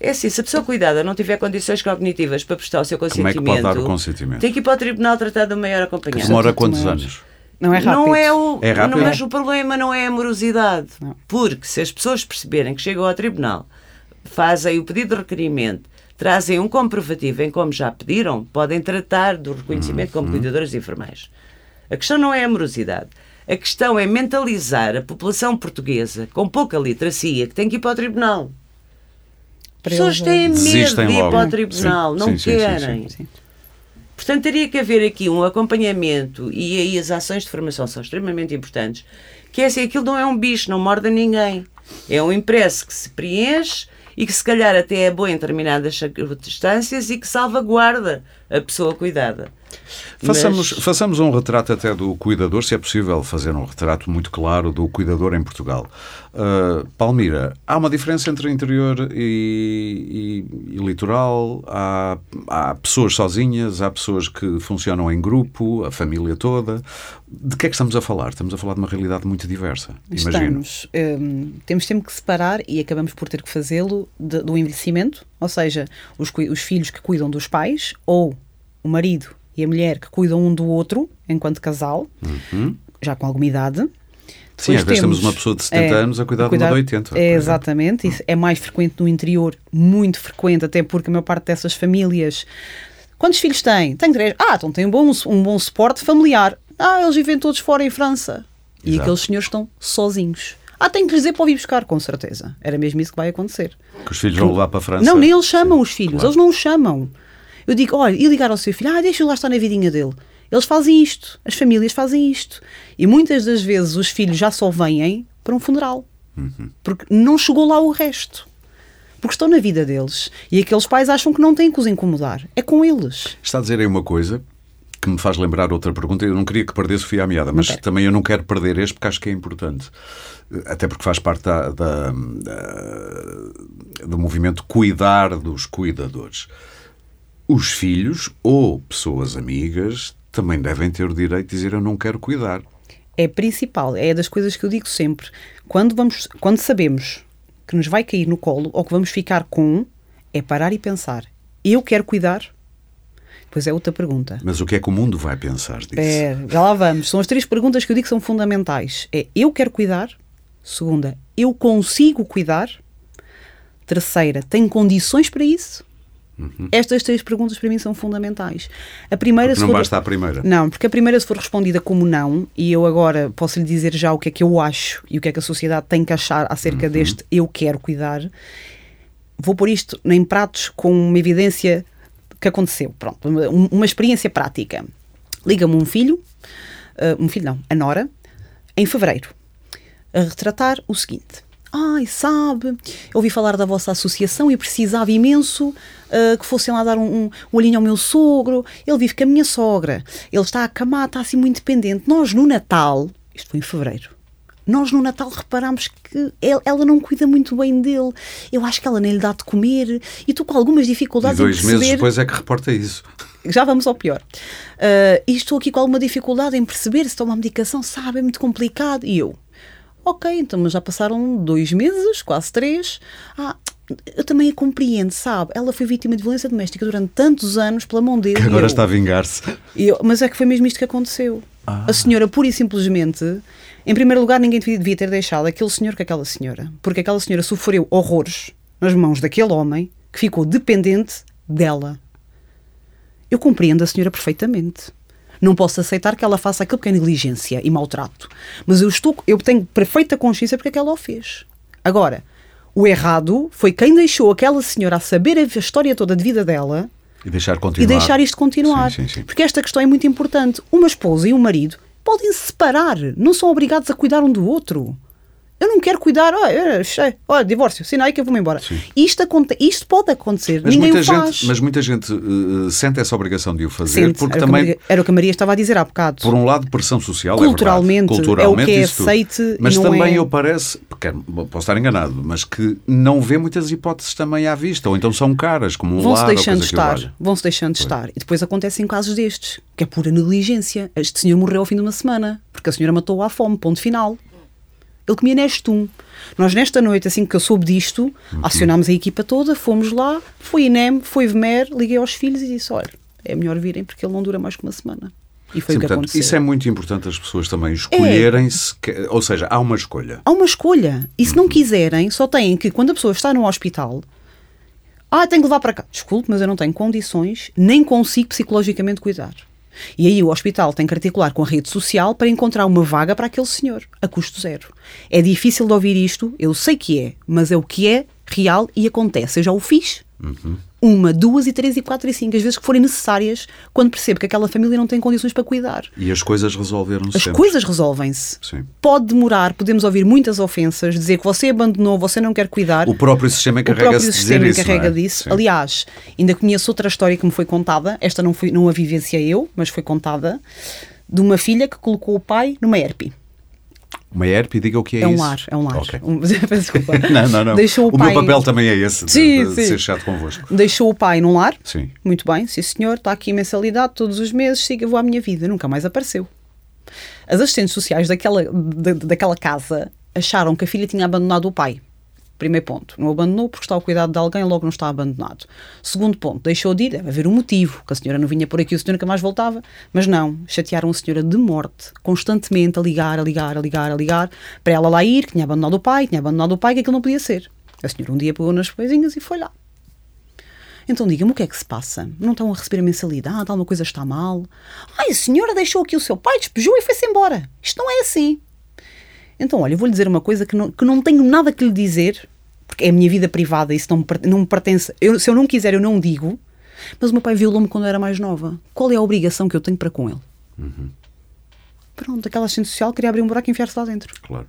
Speaker 2: É assim, se a pessoa cuidada não tiver condições cognitivas para prestar o seu consentimento,
Speaker 1: Como é que pode dar o consentimento?
Speaker 2: tem que ir para o tribunal tratar de um maior acompanhamento.
Speaker 1: Demora quantos anos?
Speaker 3: Não é rápido.
Speaker 2: Não é o, é rápido. Não, mas o problema não é a morosidade. Não. Porque se as pessoas perceberem que chegam ao tribunal, fazem o pedido de requerimento, trazem um comprovativo em como já pediram, podem tratar do reconhecimento como uhum. cuidadoras informais. A questão não é a morosidade. A questão é mentalizar a população portuguesa com pouca literacia que tem que ir para o tribunal. As pessoas têm medo de ir logo. para o tribunal, sim, não sim, querem. Sim, Portanto, teria que haver aqui um acompanhamento e aí as ações de formação são extremamente importantes. Que é assim, aquilo não é um bicho, não morde ninguém. É um impresso que se preenche e que se calhar até é bom em determinadas circunstâncias e que salvaguarda a pessoa cuidada.
Speaker 1: Façamos, Mas... façamos um retrato até do cuidador, se é possível fazer um retrato muito claro do cuidador em Portugal. Uh, Palmira, há uma diferença entre interior e, e, e litoral? Há, há, pessoas sozinhas, há pessoas que funcionam em grupo, a família toda. De que é que estamos a falar? Estamos a falar de uma realidade muito diversa, imagino.
Speaker 3: Estamos. Um, temos sempre que separar, e acabamos por ter que fazê-lo, do envelhecimento, ou seja, os, os filhos que cuidam dos pais ou o marido e a mulher que cuidam um do outro enquanto casal, já com alguma idade.
Speaker 1: Sim, às vezes temos uma pessoa de 70
Speaker 3: é,
Speaker 1: anos a cuidar,
Speaker 3: a cuidar
Speaker 1: de uma de 80. por
Speaker 3: É, exatamente. Isso é mais frequente no interior, muito frequente, até porque a maior parte dessas famílias. Quantos filhos têm? Tenho três. Ah, então tem um bom, um bom suporte familiar. Ah, eles vivem todos fora em França. E
Speaker 1: Exato.
Speaker 3: aqueles senhores estão sozinhos. Ah, tenho que lhes dizer para o vir buscar, com certeza. Era mesmo isso que vai acontecer.
Speaker 1: Que os filhos vão levar para a França.
Speaker 3: Não, nem eles chamam os filhos,
Speaker 1: claro.
Speaker 3: eles não os chamam. Eu digo, olha, e ligar ao seu filho, ah, deixa-o lá estar na vidinha dele. Eles fazem isto, as famílias fazem isto. E muitas das vezes os filhos já só vêm para um funeral. Porque não chegou lá o resto. Porque estão na vida deles. E aqueles pais acham que não têm que os incomodar. É com eles.
Speaker 1: Está a dizer aí uma coisa que me faz lembrar outra pergunta. Eu não queria que perdesse o fio à meada, mas
Speaker 3: Ok.
Speaker 1: também eu não quero perder este porque acho que é importante. Até porque faz parte da, da- da- do movimento cuidar dos cuidadores. Os filhos ou pessoas amigas também devem ter o direito de dizer eu não quero cuidar.
Speaker 3: É principal, é das coisas que eu digo sempre. Quando, vamos, quando sabemos que nos vai cair no colo ou que vamos ficar com, é parar e pensar: eu quero cuidar? Pois é outra pergunta.
Speaker 1: Mas o que é que o mundo vai pensar disso?
Speaker 3: É, já lá vamos. São as três perguntas que eu digo que são fundamentais. É eu quero cuidar. Segunda, eu consigo cuidar. Terceira, tenho condições para isso. Estas três perguntas para mim são fundamentais. A primeira,
Speaker 1: Uhum. Porque não
Speaker 3: for-
Speaker 1: basta a primeira.
Speaker 3: Não, porque a primeira, se for respondida como não, e eu agora posso lhe dizer já o que é que eu acho e o que é que a sociedade tem que achar
Speaker 1: Uhum.
Speaker 3: acerca deste eu quero cuidar, vou pôr isto em pratos com uma evidência que aconteceu. Pronto, uma, experiência prática. Liga-me um filho, ah, um filho não, a Nora, em fevereiro, a retratar o seguinte. Ai, sabe, eu ouvi falar da vossa associação e precisava imenso ah, que fossem lá dar um, um, um olhinho ao meu sogro. Ele vive com a minha sogra. Ele está a camar, está assim muito dependente. Nós no Natal, isto foi em fevereiro, nós no Natal reparámos que el- ela não cuida muito bem dele. Eu acho que ela nem lhe dá de comer e estou com algumas
Speaker 1: E
Speaker 3: dificuldades
Speaker 1: dois
Speaker 3: em perceber
Speaker 1: meses depois é que reporta isso.
Speaker 3: já vamos ao pior. Ah, e estou aqui com alguma dificuldade em perceber se toma a medicação, sabe, é muito complicado. E eu, ok, então mas já passaram dois meses, quase três. Ah, eu também a compreendo, sabe? Ela foi vítima de violência doméstica durante tantos anos pela mão dele.
Speaker 1: Que agora
Speaker 3: eu-
Speaker 1: está a vingar-se.
Speaker 3: eu- mas é que foi mesmo isto que aconteceu. A senhora, pura e simplesmente, em primeiro lugar, ninguém devia ter deixado aquele senhor com aquela senhora. Porque aquela senhora sofreu horrores nas mãos daquele homem que ficou dependente dela. Eu compreendo a senhora perfeitamente. Não posso aceitar que ela faça aquilo que é negligência e maltrato. Mas eu, estou, eu tenho perfeita consciência porque é que ela o fez. Agora, o errado foi quem deixou aquela senhora a saber a história toda de vida dela
Speaker 1: E deixar continuar.
Speaker 3: e deixar isto continuar.
Speaker 1: Sim, sim, sim.
Speaker 3: Porque esta questão é muito importante. Uma esposa e um marido podem se separar, não são obrigados a cuidar um do outro. Eu não quero cuidar, olha, olha, olha divórcio, sinai que eu vou-me embora. Isto, isto pode acontecer,
Speaker 1: Mas
Speaker 3: ninguém
Speaker 1: muita,
Speaker 3: o faz.
Speaker 1: gente, mas muita gente eh, sente essa obrigação de o fazer,
Speaker 3: Sente,
Speaker 1: porque
Speaker 3: era, o
Speaker 1: também,
Speaker 3: Maria, era o que a Maria estava a dizer há bocado.
Speaker 1: por um lado, pressão social,
Speaker 3: Culturalmente,
Speaker 1: é. Culturalmente,
Speaker 3: é o que é aceite
Speaker 1: Mas também
Speaker 3: é-
Speaker 1: eu parece, porque posso estar enganado, mas que não vê muitas hipóteses também à vista, ou então são caras, como um
Speaker 3: Vão-se deixando
Speaker 1: o
Speaker 3: estar, vão-se deixando de estar. E depois acontecem casos destes, que é pura negligência. Este senhor morreu ao fim de uma semana, porque a senhora matou-o à fome, ponto final. Ele comia nestum. Nós, nesta noite, assim que eu soube disto,
Speaker 1: Uhum.
Speaker 3: acionámos a equipa toda, fomos lá, foi INEM, foi VMER, liguei aos filhos e disse: olha, é melhor virem porque ele não dura mais que uma semana. E foi
Speaker 1: Sim,
Speaker 3: o que
Speaker 1: portanto,
Speaker 3: aconteceu.
Speaker 1: isso é muito importante as pessoas também escolherem-se, ou seja, há uma escolha.
Speaker 3: Há uma escolha. E se não quiserem, só têm que, quando a pessoa está no hospital, ah, tenho que levar para cá. Desculpe, mas eu não tenho condições, nem consigo psicologicamente cuidar. E aí o hospital tem que articular com a rede social para encontrar uma vaga para aquele senhor, a custo zero. É difícil de ouvir isto, eu sei que é, mas é o que é real e acontece. Eu já o fiz. Uma, duas e três e quatro e cinco, as vezes que forem necessárias, quando percebo que aquela família não tem condições para cuidar.
Speaker 1: E as coisas resolveram-se
Speaker 3: As
Speaker 1: sempre.
Speaker 3: coisas resolvem-se.
Speaker 1: Sim.
Speaker 3: Pode demorar, podemos ouvir muitas ofensas, dizer que você abandonou, você não quer cuidar.
Speaker 1: O próprio sistema
Speaker 3: O próprio
Speaker 1: encarrega-se de dizer
Speaker 3: sistema
Speaker 1: isso.
Speaker 3: encarrega
Speaker 1: é?
Speaker 3: disso.
Speaker 1: Sim.
Speaker 3: Aliás, ainda conheço outra história que me foi contada, esta não, foi, não a vivenciei eu, mas foi contada, de uma filha que colocou o pai numa herpes.
Speaker 1: Uma ERP, diga o que é,
Speaker 3: É, um
Speaker 1: isso.
Speaker 3: lar, é um lar.
Speaker 1: Ok.
Speaker 3: Um- [laughs] desculpa. [laughs]
Speaker 1: Não, não, não.
Speaker 3: Deixou o,
Speaker 1: o
Speaker 3: pai,
Speaker 1: meu papel também é esse, de,
Speaker 3: Sim,
Speaker 1: de
Speaker 3: sim.
Speaker 1: ser chato convosco.
Speaker 3: Deixou o pai num lar.
Speaker 1: Sim.
Speaker 3: Muito bem, sim senhor, está aqui mensalidade todos os meses, siga, vou à minha vida. Nunca mais apareceu. As assistentes sociais daquela, da, daquela casa acharam que a filha tinha abandonado o pai. Primeiro ponto, não abandonou porque está ao cuidado de alguém, logo não está abandonado. Segundo ponto, deixou de ir, deve haver um motivo, que a senhora não vinha por aqui, o senhor nunca mais voltava, mas não, chatearam a senhora de morte, constantemente a ligar, a ligar, a ligar, a ligar, para ela lá ir, que tinha abandonado o pai, que tinha abandonado o pai, que aquilo não podia ser. A senhora um dia pegou nas coisinhas e foi lá. Então diga-me o que é que se passa? Não estão a receber a mensalidade? Alguma coisa está mal? Ai, a senhora deixou aqui o seu pai, despejou e foi-se embora. Isto não é assim. Então, olha, vou-lhe dizer uma coisa que não, que não tenho nada que lhe dizer, porque é a minha vida privada, isso não me, não me pertence. Eu, se eu não quiser, eu não digo. Mas o meu pai violou-me quando eu era mais nova. Qual é a obrigação que eu tenho para com ele?
Speaker 1: Uhum.
Speaker 3: Pronto, aquela assistente social queria abrir um buraco e enfiar-se lá dentro.
Speaker 1: Claro.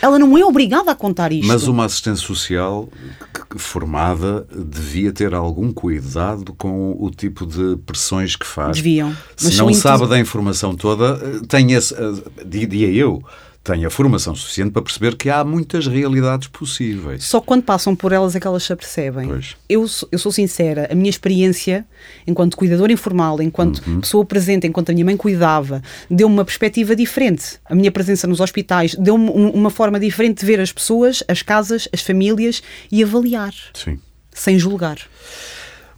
Speaker 3: Ela não é obrigada a contar isto.
Speaker 1: Mas uma assistente social formada devia ter algum cuidado com o tipo de pressões que faz.
Speaker 3: Deviam.
Speaker 1: Se não sabe da informação toda, tem esse, eh, diria eu, tem a formação suficiente para perceber que há muitas realidades possíveis.
Speaker 3: Só quando passam por elas é que elas se apercebem. Eu, eu sou sincera, a minha experiência enquanto cuidadora informal, enquanto uhum. pessoa presente, enquanto a minha mãe cuidava, deu-me uma perspectiva diferente. A minha presença nos hospitais deu-me uma forma diferente de ver as pessoas, as casas, as famílias e avaliar.
Speaker 1: Sim.
Speaker 3: Sem julgar.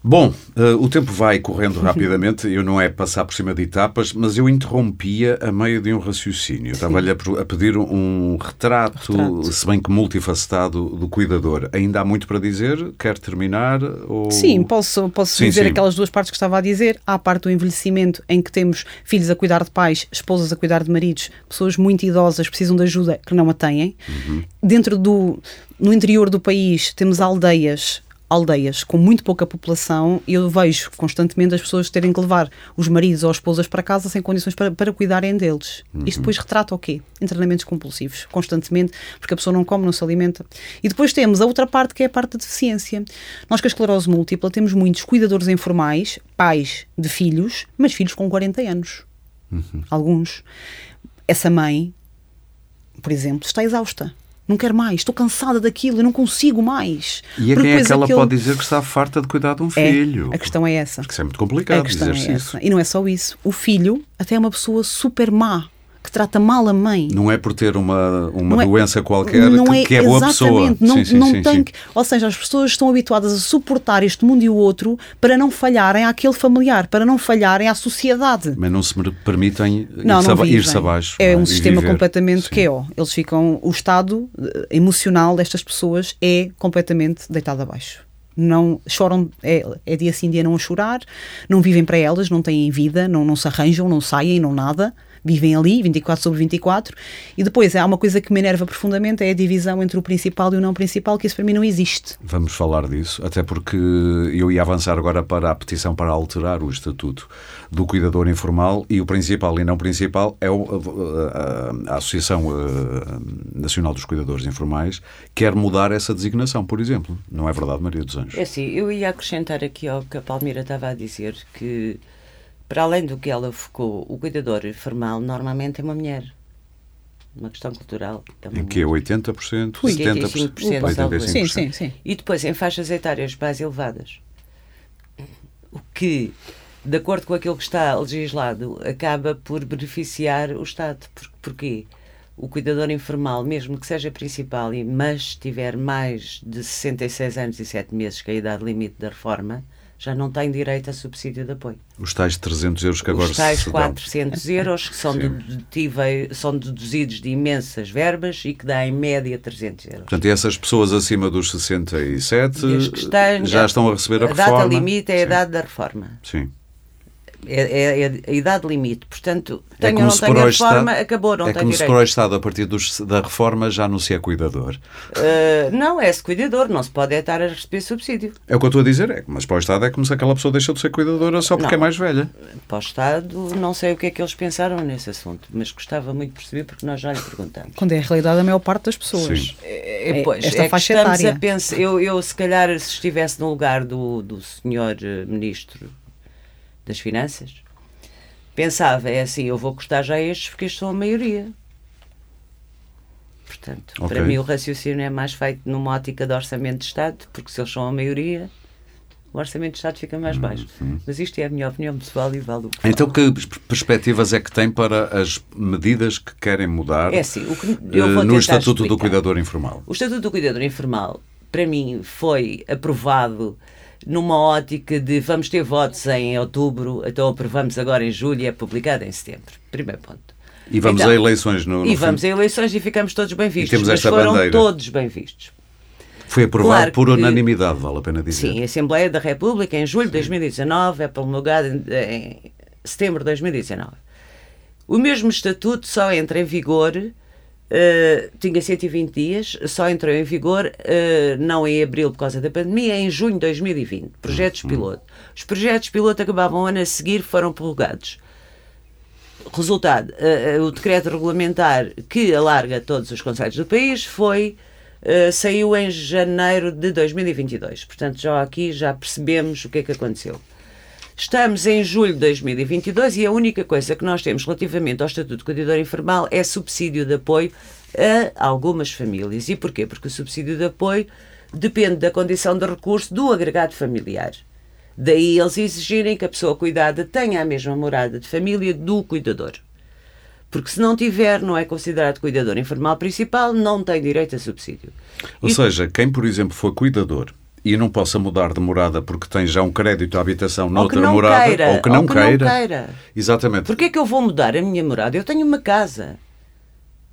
Speaker 1: Bom, uh, o tempo vai correndo rapidamente, eu não é passar por cima de etapas, mas eu interrompia a meio de um raciocínio. Estava-lhe a, a, pedir um retrato, retrato, se bem que multifacetado, do cuidador. Ainda há muito para dizer? Quer terminar? Ou...
Speaker 3: Sim, posso, posso sim, dizer sim. aquelas duas partes que estava a dizer. Há a parte do envelhecimento, em que temos filhos a cuidar de pais, esposas a cuidar de maridos, pessoas muito idosas precisam de ajuda que não a têm. Uhum. Dentro do. No interior do país temos aldeias aldeias com muito pouca população, eu vejo constantemente as pessoas terem que levar os maridos ou as esposas para casa sem condições para, para cuidarem deles. Uhum. Isto depois retrata o quê? Internamentos compulsivos, constantemente, porque a pessoa não come, não se alimenta. E depois temos a outra parte que é a parte da deficiência. Nós com a esclerose múltipla temos muitos cuidadores informais, pais de filhos, mas filhos com 40 anos. Uhum. Alguns. Essa mãe, por exemplo, está exausta não quero mais, estou cansada daquilo, eu não consigo mais.
Speaker 1: E a quem é que ela aquele... pode dizer que está farta de cuidar de um
Speaker 3: é,
Speaker 1: filho?
Speaker 3: A questão é essa.
Speaker 1: Porque isso é muito complicado.
Speaker 3: Questão é essa. E não é só isso. O filho até é uma pessoa super má que trata mal a mãe.
Speaker 1: Não é por ter uma, uma é, doença qualquer não que, é, que é boa pessoa.
Speaker 3: Não,
Speaker 1: sim, sim,
Speaker 3: não
Speaker 1: sim,
Speaker 3: tem que, ou seja, as pessoas estão habituadas a suportar este mundo e o outro para não falharem àquele familiar, para não falharem à sociedade.
Speaker 1: Mas não se permitem não, ir-se ir abaixo.
Speaker 3: É, é um sistema viver. completamente que Eles ficam, o estado eh, emocional destas pessoas é completamente deitado abaixo não choram, é, é dia sim dia não a chorar, não vivem para elas, não têm vida, não, não se arranjam, não saem, não nada vivem ali, 24 sobre 24, e depois há uma coisa que me enerva profundamente, é a divisão entre o principal e o não principal, que isso para mim não existe.
Speaker 1: Vamos falar disso, até porque eu ia avançar agora para a petição para alterar o estatuto do cuidador informal e o principal e não principal é o, a, a, a, Associação eh, Nacional dos Cuidadores Informais quer mudar essa designação, por exemplo. Não é verdade, Maria dos Anjos?
Speaker 2: É sim, eu ia acrescentar aqui ao que a Palmeira estava a dizer, que para além do que ela focou, o cuidador informal normalmente é uma mulher. Uma questão cultural.
Speaker 1: É em que é 80%, 75%,
Speaker 2: 75%.
Speaker 3: Sim, sim, sim.
Speaker 2: E depois em faixas etárias mais elevadas. O que, de acordo com aquilo que está legislado, acaba por beneficiar o Estado. Por, porquê? O cuidador informal, mesmo que seja principal, mas tiver mais de 66 anos e 7 meses, que é a idade limite da reforma, já não têm direito a subsídio de apoio.
Speaker 1: Os tais 300 euros que agora
Speaker 2: Os tais 400 euros que são, são deduzidos de imensas verbas e que dá em média 300 euros.
Speaker 1: Portanto, essas pessoas acima dos 67 já estão a receber a, a reforma.
Speaker 2: A data limite é a idade da reforma.
Speaker 1: Sim.
Speaker 2: É, é, é, a idade limite. Portanto, é tenho é ou não tenho a reforma, Estado, acabou, não
Speaker 1: é como
Speaker 2: direito.
Speaker 1: se para o Estado, a partir dos, da reforma, já não se é cuidador.
Speaker 2: Uh, não, é-se cuidador, não se pode estar a receber subsídio.
Speaker 1: É o que eu estou a dizer, é, mas para o Estado é como se aquela pessoa deixou de ser cuidadora só porque
Speaker 2: não,
Speaker 1: é mais velha.
Speaker 2: Para o Estado, não sei o que é que eles pensaram nesse assunto, mas gostava muito de perceber porque nós já lhe perguntamos.
Speaker 3: Quando é a realidade da maior parte das pessoas. Sim.
Speaker 2: É, pois, Esta é faixa etária. A pensar, eu, eu, se calhar, se estivesse no lugar do, do senhor eh, Ministro das Finanças, pensava, é assim, eu vou custar já estes porque estes são a maioria. Portanto, okay. para mim o raciocínio é mais feito numa ótica de orçamento de Estado, porque se eles são a maioria, o Orçamento de Estado fica mais baixo. Mas isto é a minha opinião pessoal e vale o que
Speaker 1: Então,
Speaker 2: falo.
Speaker 1: que perspectivas é que tem para as medidas que querem mudar
Speaker 2: É assim, o que eu vou
Speaker 1: eh, no Estatuto do
Speaker 2: explicar.
Speaker 1: Cuidador Informal?
Speaker 2: O Estatuto do Cuidador Informal, para mim, foi aprovado numa ótica de vamos ter votos em outubro, então aprovamos agora em julho e é publicado em setembro. Primeiro ponto.
Speaker 1: E vamos
Speaker 2: Então,
Speaker 1: a eleições no, no
Speaker 2: E
Speaker 1: fim.
Speaker 2: vamos a eleições e ficamos todos bem vistos. mas foram
Speaker 1: bandeira.
Speaker 2: todos bem vistos.
Speaker 1: Foi aprovado
Speaker 2: Claro
Speaker 1: por
Speaker 2: que-
Speaker 1: unanimidade, vale a pena dizer.
Speaker 2: Sim, a Assembleia da República, em julho de 2019, é promulgada em, em setembro de 2019. O mesmo estatuto só entra em vigor, eh, tinha 120 dias, só entrou em vigor eh, não em abril por causa da pandemia, em junho de 2020. Projetos piloto. Os projetos piloto acabavam o ano a seguir, foram prorrogados. Resultado, eh, o decreto regulamentar que alarga todos os conselhos do país foi saiu em janeiro de 2022. Portanto, já aqui já percebemos o que é que aconteceu. Estamos em julho de 2022 e a única coisa que nós temos relativamente ao Estatuto de Cuidador Informal é subsídio de apoio a algumas famílias. E porquê? Porque o subsídio de apoio depende da condição de recurso do agregado familiar. Daí eles exigirem que a pessoa cuidada tenha a mesma morada de família do cuidador. Porque se não tiver, não é considerado cuidador informal principal, não tem direito a subsídio.
Speaker 1: Ou
Speaker 2: E-
Speaker 1: seja, quem, por exemplo, for cuidador e não possa mudar de morada porque tem já um crédito à habitação noutra
Speaker 2: não
Speaker 1: morada,
Speaker 2: queira,
Speaker 1: ou que não
Speaker 2: ou que não
Speaker 1: queira.
Speaker 2: queira.
Speaker 1: Exatamente.
Speaker 2: Porquê é que eu vou mudar a minha morada? Eu tenho uma casa.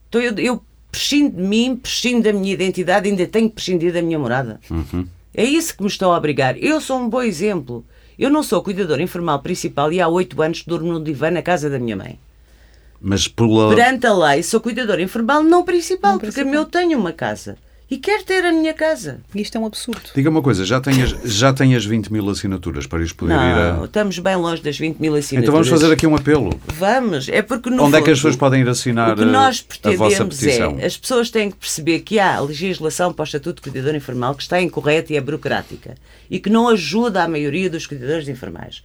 Speaker 2: Então eu, eu prescindo de mim, prescindo da minha identidade, ainda tenho que prescindir da minha morada.
Speaker 1: Uhum.
Speaker 2: É isso que me estão a obrigar. Eu sou um bom exemplo. Eu não sou cuidador informal principal e há oito anos durmo no divã na casa da minha mãe.
Speaker 1: Mas pela...
Speaker 2: Perante a lei, sou cuidador informal não principal, porque eu tenho uma casa. E quero ter a minha casa.
Speaker 3: Isto é um absurdo.
Speaker 1: Diga uma coisa, já tem, as, já tem as 20 mil assinaturas para isto poder ir
Speaker 2: Não,
Speaker 1: a...
Speaker 2: estamos bem longe das 20 mil assinaturas.
Speaker 1: Então vamos fazer aqui um apelo.
Speaker 2: Vamos, é porque no
Speaker 1: Onde é que as
Speaker 2: fundo,
Speaker 1: pessoas podem ir assinar
Speaker 2: O que nós
Speaker 1: a, a vossa
Speaker 2: pretendemos
Speaker 1: petição?
Speaker 2: é, as pessoas têm que perceber que há legislação para o Estatuto de Cuidador Informal que está incorreta e é burocrática e que não ajuda a maioria dos cuidadores informais.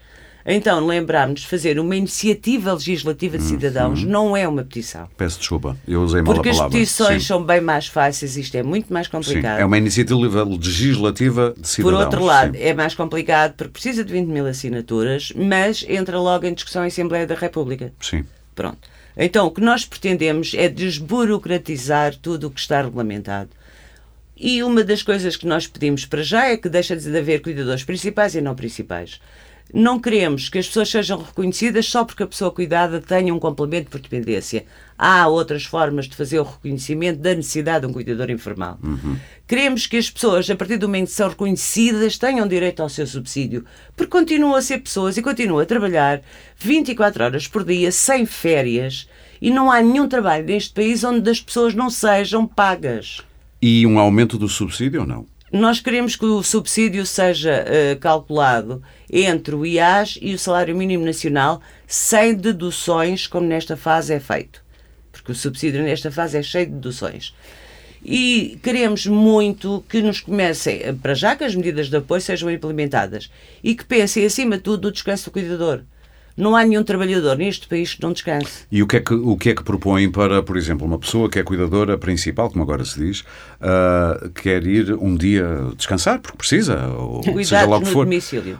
Speaker 2: Então, lembrarmos de fazer uma iniciativa legislativa de
Speaker 1: Uhum.
Speaker 2: cidadãos não é uma petição.
Speaker 1: Peço desculpa, eu usei mal
Speaker 2: Porque
Speaker 1: a
Speaker 2: as
Speaker 1: palavra.
Speaker 2: petições
Speaker 1: Sim.
Speaker 2: são bem mais fáceis, isto é muito mais
Speaker 1: Sim,
Speaker 2: complicado.
Speaker 1: é uma iniciativa legislativa de
Speaker 2: Por
Speaker 1: cidadãos.
Speaker 2: outro lado,
Speaker 1: sim.
Speaker 2: é mais complicado porque precisa de 20 mil assinaturas, mas entra logo em discussão em Assembleia da República.
Speaker 1: Sim.
Speaker 2: Pronto. Então, o que nós pretendemos é desburocratizar tudo o que está regulamentado. E uma das coisas que nós pedimos para já é que deixa de haver cuidadores principais e não principais. Não queremos que as pessoas sejam reconhecidas só porque a pessoa cuidada tenha um complemento por dependência. Há outras formas de fazer o reconhecimento da necessidade de um cuidador informal. Queremos que as pessoas, a partir do momento que são reconhecidas, tenham direito ao seu subsídio, porque continuam a ser pessoas e continuam a trabalhar 24 horas por dia, sem férias, e não há nenhum trabalho neste país onde as pessoas não sejam pagas.
Speaker 1: E um aumento do subsídio ou não?
Speaker 2: Nós queremos que o subsídio seja eh, calculado entre o IAS e o salário mínimo nacional, sem deduções, como nesta fase é feito. Porque o subsídio nesta fase é cheio de deduções. E queremos muito que nos comecem, eh, para já que as medidas de apoio sejam implementadas e que pensem, acima de tudo, no descanso do cuidador. Não há nenhum trabalhador neste país que não descanse.
Speaker 1: E o que, é que, o que é que propõem para, por exemplo, uma pessoa que é cuidadora principal, como agora se diz, ah, quer ir um dia descansar, porque precisa, ou seja
Speaker 2: Cuidados
Speaker 1: lá o que
Speaker 2: no
Speaker 1: for.
Speaker 2: domicílio.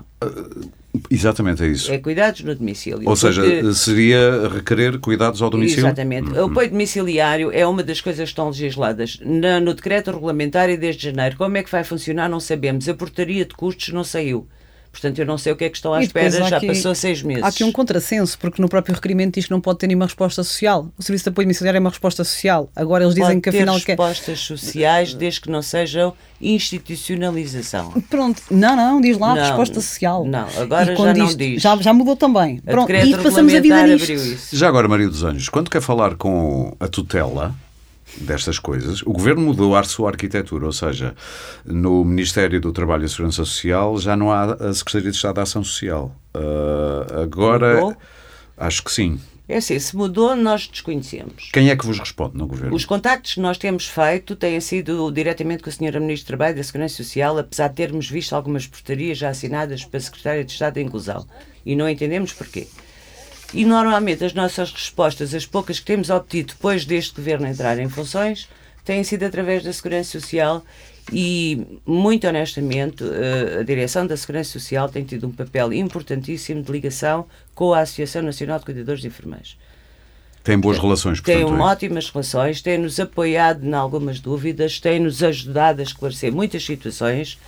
Speaker 1: Exatamente, é isso.
Speaker 2: É cuidados no domicílio.
Speaker 1: Ou seja,
Speaker 2: porque-
Speaker 1: seria requerer cuidados ao domicílio?
Speaker 2: Exatamente. O apoio domiciliário é uma das coisas que estão legisladas Na- no decreto regulamentar desde janeiro. Como é que vai funcionar, não sabemos. A portaria de custos não saiu. Portanto, eu não sei o que é que estão à espera, já
Speaker 3: aqui-
Speaker 2: passou seis meses.
Speaker 3: Há aqui um contrassenso, porque no próprio requerimento diz que não pode ter nenhuma resposta social. O Serviço de Apoio Domiciliário é uma resposta social. Agora eles dizem
Speaker 2: Pode
Speaker 3: que
Speaker 2: ter
Speaker 3: afinal. Que... é-
Speaker 2: respostas sociais desde que não sejam institucionalização.
Speaker 3: Pronto, não, não, diz lá
Speaker 2: Não,
Speaker 3: resposta social.
Speaker 2: não, agora já não
Speaker 3: isto-
Speaker 2: diz.
Speaker 3: Já, já mudou também. Pronto, e passamos a vida nisto.
Speaker 1: Já agora, Maria dos Anjos, quando quer falar com a tutela destas coisas, o Governo mudou a sua arquitetura, ou seja, no Ministério do Trabalho e Segurança Social já não há a Secretaria de Estado da Ação Social. Ah, agora,
Speaker 2: Mudou?
Speaker 1: acho que sim.
Speaker 2: É assim, se mudou, nós desconhecemos.
Speaker 1: Quem é que vos responde no Governo?
Speaker 2: Os contactos que nós temos feito têm sido diretamente com a Sra. Ministra do Trabalho e da Segurança Social, apesar de termos visto algumas portarias já assinadas pela Secretária de Estado da Inclusão. E não entendemos porquê. E normalmente as nossas respostas, as poucas que temos obtido depois deste governo entrar em funções, têm sido através da Segurança Social E, muito honestamente, eh, a Direção da Segurança Social tem tido um papel importantíssimo de ligação com a Associação Nacional de Cuidadores de Enfermeiros.
Speaker 1: Tem boas relações, portanto.
Speaker 2: Tem
Speaker 1: é
Speaker 2: ótimas relações, tem-nos apoiado em algumas dúvidas, tem-nos ajudado a esclarecer muitas situações,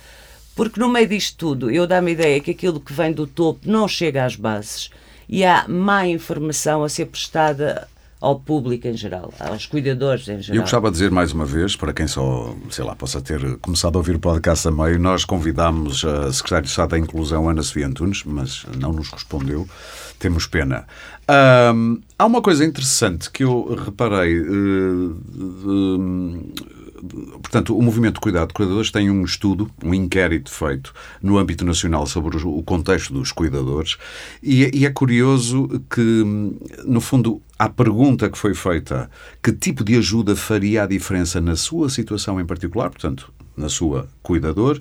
Speaker 2: porque no meio disto tudo, eu dá-me a ideia que aquilo que vem do topo não chega às bases e há má informação a ser prestada ao público em geral, aos cuidadores em geral.
Speaker 1: Eu gostava de dizer mais uma vez, para quem só, sei lá, possa ter começado a ouvir o podcast a meio, nós convidámos a Secretária de Estado da Inclusão, Ana Sofia Antunes, mas não nos respondeu. Temos pena. Há uma coisa interessante que eu reparei. Uh, portanto, o Movimento de Cuidado de Cuidadores tem um estudo, um inquérito feito no âmbito nacional sobre o contexto dos cuidadores e, e é curioso que, no fundo, a pergunta que foi feita, que tipo de ajuda faria a diferença na sua situação em particular, portanto, na sua cuidador,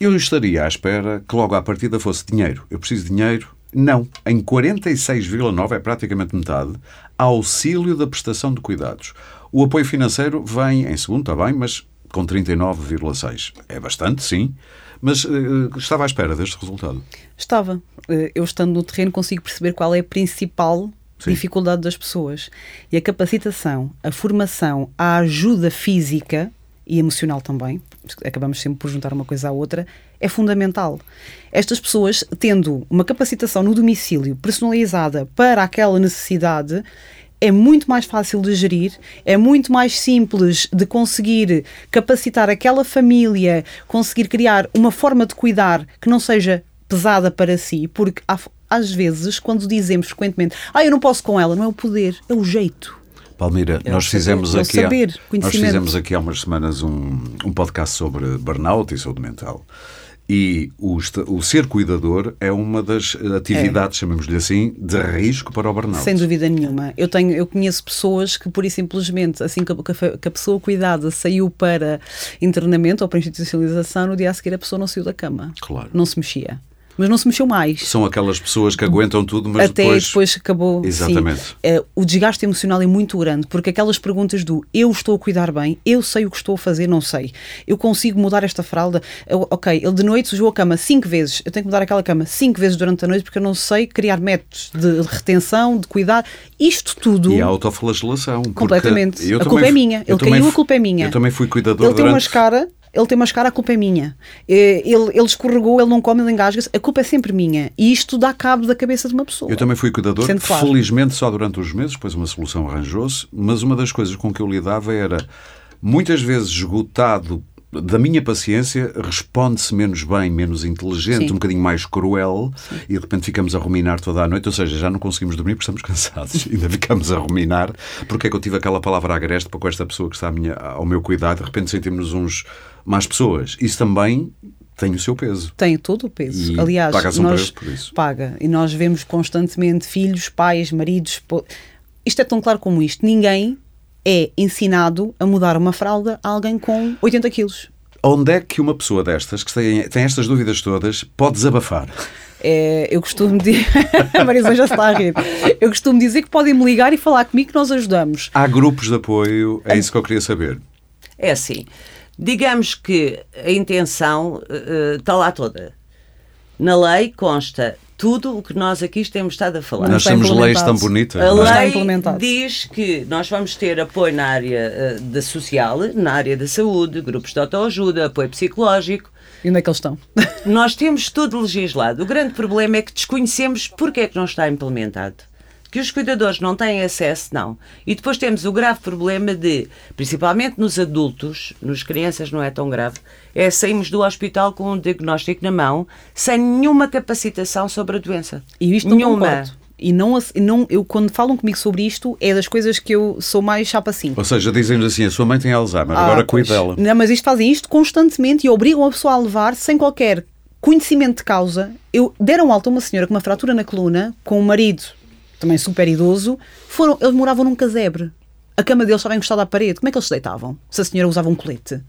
Speaker 1: eu estaria à espera que logo à partida fosse dinheiro. Eu preciso de dinheiro, não. Em 46,9, é praticamente metade, auxílio da prestação de cuidados. O apoio financeiro vem em segundo, está bem, mas com 39,6. É bastante, sim, mas uh, estava à espera deste resultado.
Speaker 3: Estava. Uh, eu estando no terreno consigo perceber qual é a principal Sim. dificuldade das pessoas. E a capacitação, a formação, a ajuda física e emocional também, acabamos sempre por juntar uma coisa à outra, é fundamental. Estas pessoas, tendo uma capacitação no domicílio personalizada para aquela necessidade, é muito mais fácil de gerir, é muito mais simples de conseguir capacitar aquela família, conseguir criar uma forma de cuidar que não seja pesada para si, porque há, às vezes, quando dizemos frequentemente, ah, eu não posso com ela, não é o poder, é o jeito.
Speaker 1: Palmeira, é nós fizemos saber, aqui, saber, há, nós fizemos aqui há umas semanas um, um podcast sobre burnout e saúde mental. E o, o, ser cuidador é uma das atividades, é. chamemos-lhe assim, de risco para o burnout.
Speaker 3: Sem dúvida nenhuma. Eu, tenho, eu conheço pessoas que, pura e simplesmente, assim que a, que a pessoa cuidada saiu para internamento ou para institucionalização, no dia a seguir a pessoa não saiu da cama.
Speaker 1: Claro.
Speaker 3: Não se mexia mas não se mexeu mais.
Speaker 1: São aquelas pessoas que aguentam tudo, mas
Speaker 3: Até
Speaker 1: depois...
Speaker 3: depois acabou.
Speaker 1: Exatamente.
Speaker 3: Uh, o desgaste emocional é muito grande, porque aquelas perguntas do eu estou a cuidar bem, eu sei o que estou a fazer, não sei. Eu consigo mudar esta fralda. Eu, ok, ele de noite sujou a cama cinco vezes. Eu tenho que mudar aquela cama cinco vezes durante a noite porque eu não sei criar métodos de retenção, de cuidar. Isto tudo.
Speaker 1: E a autoflagelação.
Speaker 3: Completamente. A culpa é minha. Ele caiu, a culpa é minha.
Speaker 1: Eu também fui cuidador
Speaker 3: Ele
Speaker 1: durante...
Speaker 3: tem uma escara ele tem uma escara, a culpa é minha. Eh, ele, ele escorregou, ele não come, ele engasga-se, a culpa é sempre minha. E isto dá cabo da cabeça de uma pessoa.
Speaker 1: Eu também fui cuidador, claro. felizmente só durante os meses, depois uma solução arranjou-se, mas uma das coisas com que eu lidava era muitas vezes esgotado da minha paciência, responde-se menos bem, menos inteligente, Sim. um bocadinho mais cruel, Sim. e de repente ficamos a ruminar toda a noite, ou seja, já não conseguimos dormir porque estamos [laughs] cansados, ainda ficamos a ruminar, porque é que eu tive aquela palavra agreste para com esta pessoa que está minha, ao meu cuidado, de repente sentimos-nos uns mais pessoas. Isso também tem o seu peso.
Speaker 3: Tem todo o peso.
Speaker 1: E
Speaker 3: Aliás,
Speaker 1: pagas um
Speaker 3: nós
Speaker 1: por isso.
Speaker 3: paga. E nós vemos constantemente filhos, pais, maridos. Po... Isto é tão claro como isto. Ninguém é ensinado a mudar uma fralda a alguém com 80 quilos.
Speaker 1: Onde é que uma pessoa destas, que tem, tem estas dúvidas todas, pode desabafar?
Speaker 3: É, eu costumo dizer. [laughs] a Marisa já está a rir. Eu costumo dizer que podem me ligar e falar comigo que nós ajudamos.
Speaker 1: Há grupos de apoio, é isso que eu queria saber.
Speaker 2: É assim. Digamos que a intenção uh, está lá toda. Na lei consta tudo o que nós aqui temos estado a falar.
Speaker 1: Nós temos leis tão bonitas.
Speaker 2: A lei diz que nós vamos ter apoio na área uh, da social, na área da saúde, grupos de autoajuda, apoio psicológico.
Speaker 3: E onde é que eles estão?
Speaker 2: nós temos tudo legislado. O grande problema é que desconhecemos porque é que não está implementado. Que os cuidadores não têm acesso, não. E depois temos o grave problema de, principalmente nos adultos, nos crianças não é tão grave, é saímos do hospital com um diagnóstico na mão, sem nenhuma capacitação sobre a doença.
Speaker 3: E isto nenhuma. E não, não, eu, quando falam comigo sobre isto, é das coisas que eu sou mais chapa assim.
Speaker 1: Ou seja, dizem assim: a sua mãe tem Alzheimer, ah, agora cuide dela.
Speaker 3: Não, mas isto fazem isto constantemente e obrigam a pessoa a levar sem qualquer conhecimento de causa. Eu deram alta a uma senhora com uma fratura na coluna, com um marido também super idoso, foram, eles moravam num casebre. A cama deles estava encostada à parede. Como é que eles se deitavam? Se a senhora usava um colete?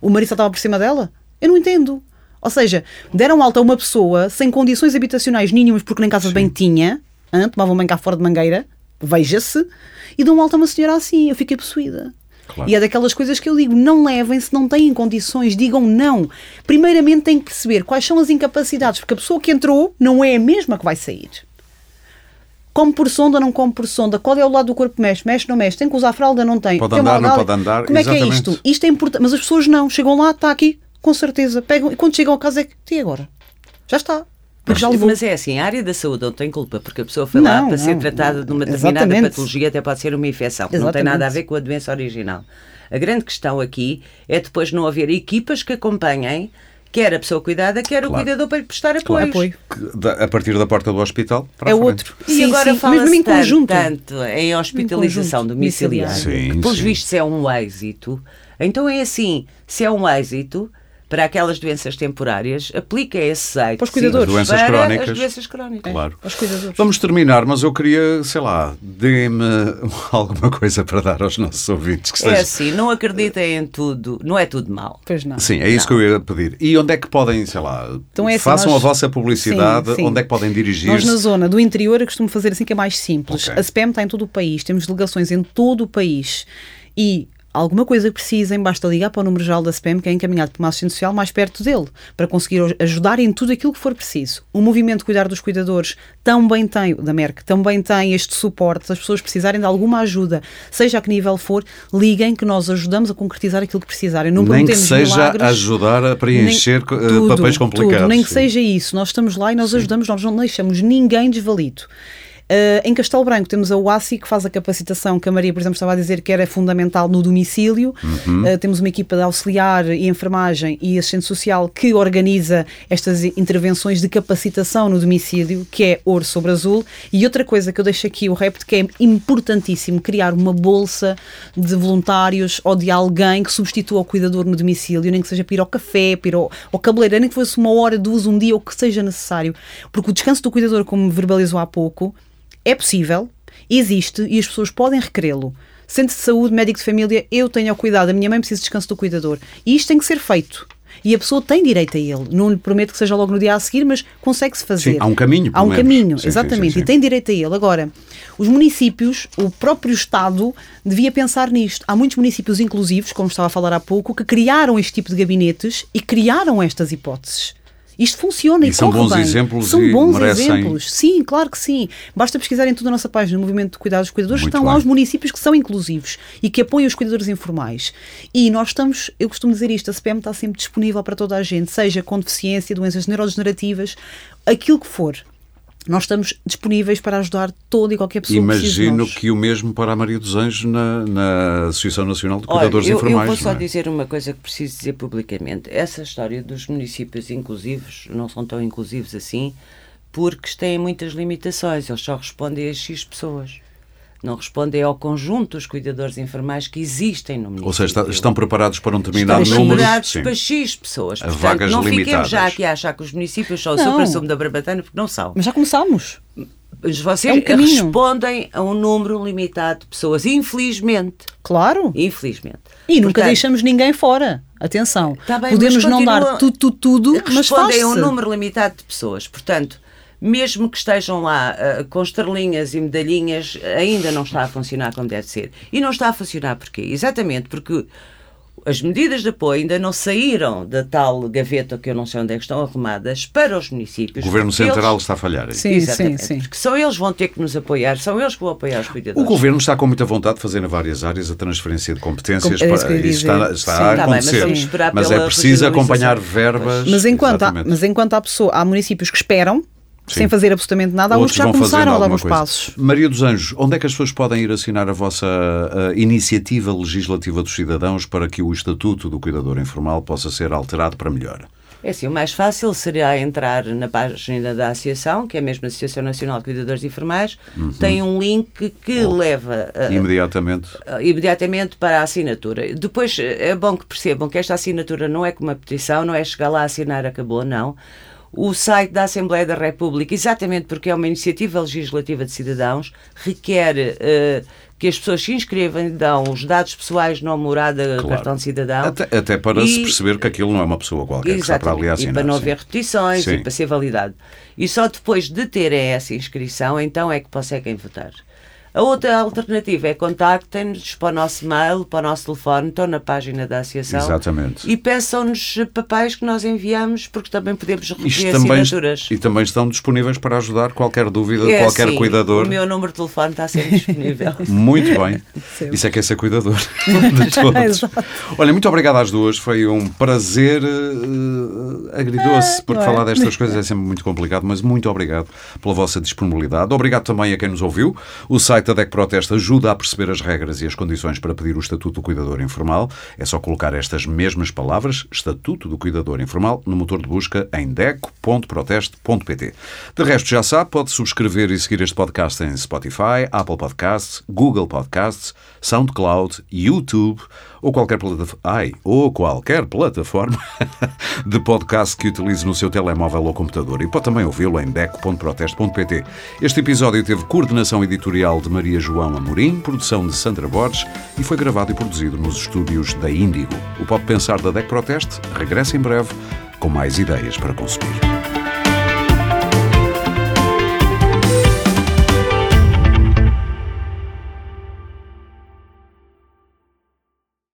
Speaker 3: O marido estava por cima dela? Eu não entendo. Ou seja, deram alta a uma pessoa sem condições habitacionais nenhumas, porque nem casa de bem tinha, hein? tomavam bem cá fora de mangueira, veja-se, e dão alta a uma senhora assim. Eu fiquei possuída.
Speaker 1: Claro.
Speaker 3: E é daquelas coisas que eu digo, não levem se não têm condições, digam não. Primeiramente têm que perceber quais são as incapacidades, porque a pessoa que entrou não é a mesma que vai sair. Come por sonda, não come por sonda. Qual é o lado do corpo que mexe? Mexe, não mexe. Tem que usar fralda, não tem.
Speaker 1: Pode
Speaker 3: tem
Speaker 1: andar, não pode andar.
Speaker 3: Como é que é
Speaker 1: Exatamente.
Speaker 3: isto? Isto é importante. Mas as pessoas não. Chegam lá, está aqui, com certeza. Pegam, e quando chegam a casa é que, e agora? Já está. Levou.
Speaker 2: Mas é assim, a área da saúde não tem culpa, porque a pessoa foi lá
Speaker 3: Não,
Speaker 2: para ser
Speaker 3: não.
Speaker 2: tratada de uma determinada
Speaker 3: Exatamente.
Speaker 2: patologia, até pode ser uma infecção. Não tem
Speaker 3: Exatamente.
Speaker 2: nada a ver com a doença original. A grande questão aqui é depois não haver equipas que acompanhem quer a pessoa cuidada, quer o
Speaker 1: Claro.
Speaker 2: cuidador para lhe prestar apoio.
Speaker 3: Apoio.
Speaker 1: Que da- A partir da porta do hospital para
Speaker 3: É outro.
Speaker 2: E
Speaker 3: Sim,
Speaker 2: agora fala-se tanto, tanto em hospitalização domiciliar.
Speaker 1: Sim,
Speaker 2: pelos
Speaker 1: sim.
Speaker 2: vistos é um êxito. Então é assim, se é um êxito para aquelas doenças temporárias, aplica esse êxito
Speaker 3: Para os cuidadores.
Speaker 1: As doenças
Speaker 2: para
Speaker 1: crónicas.
Speaker 2: as doenças crónicas.
Speaker 1: Claro.
Speaker 3: Aos cuidadores.
Speaker 1: Vamos terminar, mas eu queria, sei lá, dê-me [laughs] alguma coisa para dar aos nossos ouvintes. Que
Speaker 2: É
Speaker 1: seja...
Speaker 2: assim, não acreditem em tudo, não é tudo mau.
Speaker 3: Pois não.
Speaker 1: Sim, é isso que eu ia pedir. E onde é que podem, sei lá,
Speaker 3: Então é assim,
Speaker 1: façam
Speaker 3: nós-
Speaker 1: a vossa publicidade,
Speaker 3: Sim, sim.
Speaker 1: onde é que podem
Speaker 3: Nós na
Speaker 1: dirigir-se?
Speaker 3: zona do interior eu costumo fazer assim que é mais simples.
Speaker 1: Ok.
Speaker 3: A SPEM está em todo o país, temos delegações em todo o país e alguma coisa que precisem, basta ligar para o número geral da SPEM, que é encaminhado para uma assistente social mais perto dele, para conseguir ajudar em tudo aquilo que for preciso. O movimento Cuidar dos Cuidadores também tem, da MERC, também tem este suporte. Se as pessoas precisarem de alguma ajuda, seja a que nível for, liguem que nós ajudamos a concretizar aquilo que precisarem. Não
Speaker 1: Nem que seja
Speaker 3: milagres.
Speaker 1: ajudar a preencher
Speaker 3: Nem-
Speaker 1: eh,
Speaker 3: tudo,
Speaker 1: papéis complicados.
Speaker 3: tudo, nem que
Speaker 1: Sim.
Speaker 3: seja isso. Nós estamos lá e nós ajudamos, nós não deixamos ninguém desvalido. Uh, em Castelo Branco temos a UASI que faz a capacitação que a Maria, por exemplo, estava a dizer que era fundamental no domicílio.
Speaker 1: Uhum.
Speaker 3: Uh, temos uma equipa de auxiliar e enfermagem e assistente social que organiza estas intervenções de capacitação no domicílio, que é ouro sobre azul. E outra coisa que eu deixo aqui o repto que é importantíssimo criar uma bolsa de voluntários ou de alguém que substitua o cuidador no domicílio, nem que seja para ir ao café, para ir ao, ao cabeleireiro, nem que fosse uma hora, duas, um dia, ou que seja necessário. Porque o descanso do cuidador, como verbalizou há pouco, é possível, existe e as pessoas podem requerê-lo. Centro de saúde, médico de família, eu tenho ao cuidado, a minha mãe precisa de descanso do cuidador. E isto tem que ser feito. E a pessoa tem direito a ele. Não lhe prometo que seja logo no dia a seguir, mas consegue-se fazer.
Speaker 1: Sim, há um caminho,
Speaker 3: Há um
Speaker 1: menos.
Speaker 3: caminho,
Speaker 1: Sim,
Speaker 3: exatamente.
Speaker 1: sim.
Speaker 3: E tem direito a ele. Agora, os municípios, o próprio Estado, devia pensar nisto. Há muitos municípios inclusivos, como estava a falar há pouco, que criaram este tipo de gabinetes e criaram estas hipóteses. Isto funciona e,
Speaker 1: E são bons
Speaker 3: bem.
Speaker 1: exemplos
Speaker 3: São bons
Speaker 1: merecem-
Speaker 3: exemplos. Sim, claro que sim. Basta pesquisar em toda a nossa página, no Movimento de Cuidados dos Cuidadores,
Speaker 1: Muito
Speaker 3: estão lá
Speaker 1: bem.
Speaker 3: os municípios que são inclusivos e que apoiam os cuidadores informais. E nós estamos, eu costumo dizer isto, a CPM está sempre disponível para toda a gente, seja com deficiência, doenças neurodegenerativas, aquilo que for. Nós estamos disponíveis para ajudar toda e qualquer pessoa que
Speaker 1: Imagino
Speaker 3: nós.
Speaker 1: que o mesmo para a Maria dos Anjos na, na Associação Nacional de
Speaker 2: Olha,
Speaker 1: Cuidadores
Speaker 2: eu, eu
Speaker 1: Informais.
Speaker 2: vou só
Speaker 1: é?
Speaker 2: dizer uma coisa que preciso dizer publicamente. Essa história dos municípios inclusivos não são tão inclusivos assim porque têm muitas limitações. Eles só respondem a X pessoas. Não respondem ao conjunto dos cuidadores informais que existem no município.
Speaker 1: Ou seja, está- estão preparados para um determinado
Speaker 2: Estão
Speaker 1: número.
Speaker 2: preparados
Speaker 1: Sim.
Speaker 2: para X pessoas. Portanto,
Speaker 1: vagas
Speaker 2: não fiquemos
Speaker 1: limitadas.
Speaker 2: já aqui a achar que os municípios são o supra-sumo da Barbatana, porque não são.
Speaker 3: Mas já começámos.
Speaker 2: Mas vocês
Speaker 3: É um
Speaker 2: respondem a um número limitado de pessoas, infelizmente.
Speaker 3: Claro.
Speaker 2: Infelizmente.
Speaker 3: E nunca
Speaker 2: Portanto,
Speaker 3: deixamos ninguém fora. Atenção.
Speaker 2: Tá bem,
Speaker 3: Podemos não dar tudo, tudo, tudo, mas
Speaker 2: respondem a um número limitado de pessoas. Portanto, mesmo que estejam lá ah, com estrelinhas e medalhinhas, ainda não está a funcionar como deve ser. E não está a funcionar porquê? Exatamente porque as medidas de apoio ainda não saíram da tal gaveta que eu não sei onde é que estão arrumadas para os municípios.
Speaker 1: O Governo Central
Speaker 2: eles-
Speaker 1: está a falhar. aí.
Speaker 3: Sim,
Speaker 2: Exatamente,
Speaker 3: sim, sim.
Speaker 2: Porque são eles que vão ter que nos apoiar, são eles que vão apoiar os
Speaker 1: O
Speaker 2: cuidadores.
Speaker 1: Governo está com muita vontade de fazer em várias áreas a transferência de competências.
Speaker 3: Com- era isso
Speaker 1: para, isso está, está
Speaker 3: Sim.
Speaker 1: a
Speaker 3: Tá
Speaker 2: bem, mas
Speaker 1: acontecer.
Speaker 2: vamos esperar
Speaker 1: Mas é preciso acompanhar verbas.
Speaker 3: Mas enquanto, há, mas enquanto há, pessoa, há municípios que esperam,
Speaker 1: Sim.
Speaker 3: sem fazer absolutamente nada, há outros já começaram a dar
Speaker 1: coisa.
Speaker 3: passos.
Speaker 1: Maria dos Anjos, onde é que as pessoas podem ir assinar a vossa uh, iniciativa legislativa dos cidadãos para que o Estatuto do Cuidador Informal possa ser alterado para melhor?
Speaker 2: É assim, o mais fácil seria entrar na página da Associação, que é a Associação Nacional de Cuidadores Informais,
Speaker 1: Uhum.
Speaker 2: tem um link que leva a-
Speaker 1: Imediatamente.
Speaker 2: a- imediatamente para a assinatura. Depois é bom que percebam que esta assinatura não é como uma petição, não é chegar lá, assinar, acabou, não. O site da Assembleia da República, exatamente porque é uma iniciativa legislativa de cidadãos, requer eh, que as pessoas se inscrevam, dão os dados pessoais, nome, morada,
Speaker 1: Claro.
Speaker 2: cartão de cidadão.
Speaker 1: Até, até para se
Speaker 2: E-
Speaker 1: perceber que aquilo não é uma pessoa qualquer que está para ali assinar.
Speaker 2: E para não haver repetições
Speaker 1: Sim.
Speaker 2: e para ser validado. E só depois de terem essa inscrição, então é que conseguem votar. A outra alternativa é contactem-nos para o nosso mail, para o nosso telefone, estão na página da Associação.
Speaker 1: Exatamente.
Speaker 2: E peçam-nos papéis que nós enviamos, porque também podemos
Speaker 1: Isto
Speaker 2: recolher
Speaker 1: também,
Speaker 2: assinaturas.
Speaker 1: e também estão disponíveis para ajudar qualquer dúvida de
Speaker 2: É
Speaker 1: qualquer
Speaker 2: assim,
Speaker 1: cuidador.
Speaker 2: O meu número de telefone está sempre disponível. [laughs]
Speaker 1: Muito bem. [laughs]
Speaker 3: Sempre.
Speaker 1: Isso é que é ser cuidador [laughs] de todos. Olha, muito obrigado às duas. Foi um prazer uh, agridoce, porque
Speaker 3: não é?
Speaker 1: falar destas coisas é sempre muito complicado, mas muito obrigado pela vossa disponibilidade. Obrigado também a quem nos ouviu. O site da DEC Protesta ajuda a perceber as regras e as condições para pedir o Estatuto do Cuidador Informal. É só colocar estas mesmas palavras, Estatuto do Cuidador Informal, no motor de busca em deco.proteste.pt. De resto, já sabe, pode subscrever e seguir este podcast em Spotify, Apple Podcasts, Google Podcasts, SoundCloud, YouTube ou qualquer, plataforma, ai, ou qualquer plataforma [laughs] de podcast que utilize no seu telemóvel ou computador. E pode também ouvi-lo em deco.proteste.pt. Este episódio teve coordenação editorial de Maria João Amorim, produção de Sandra Borges e foi gravado e produzido nos estúdios da Índigo. O Pode Pensar da DEC Proteste regressa em breve com mais ideias para consumir.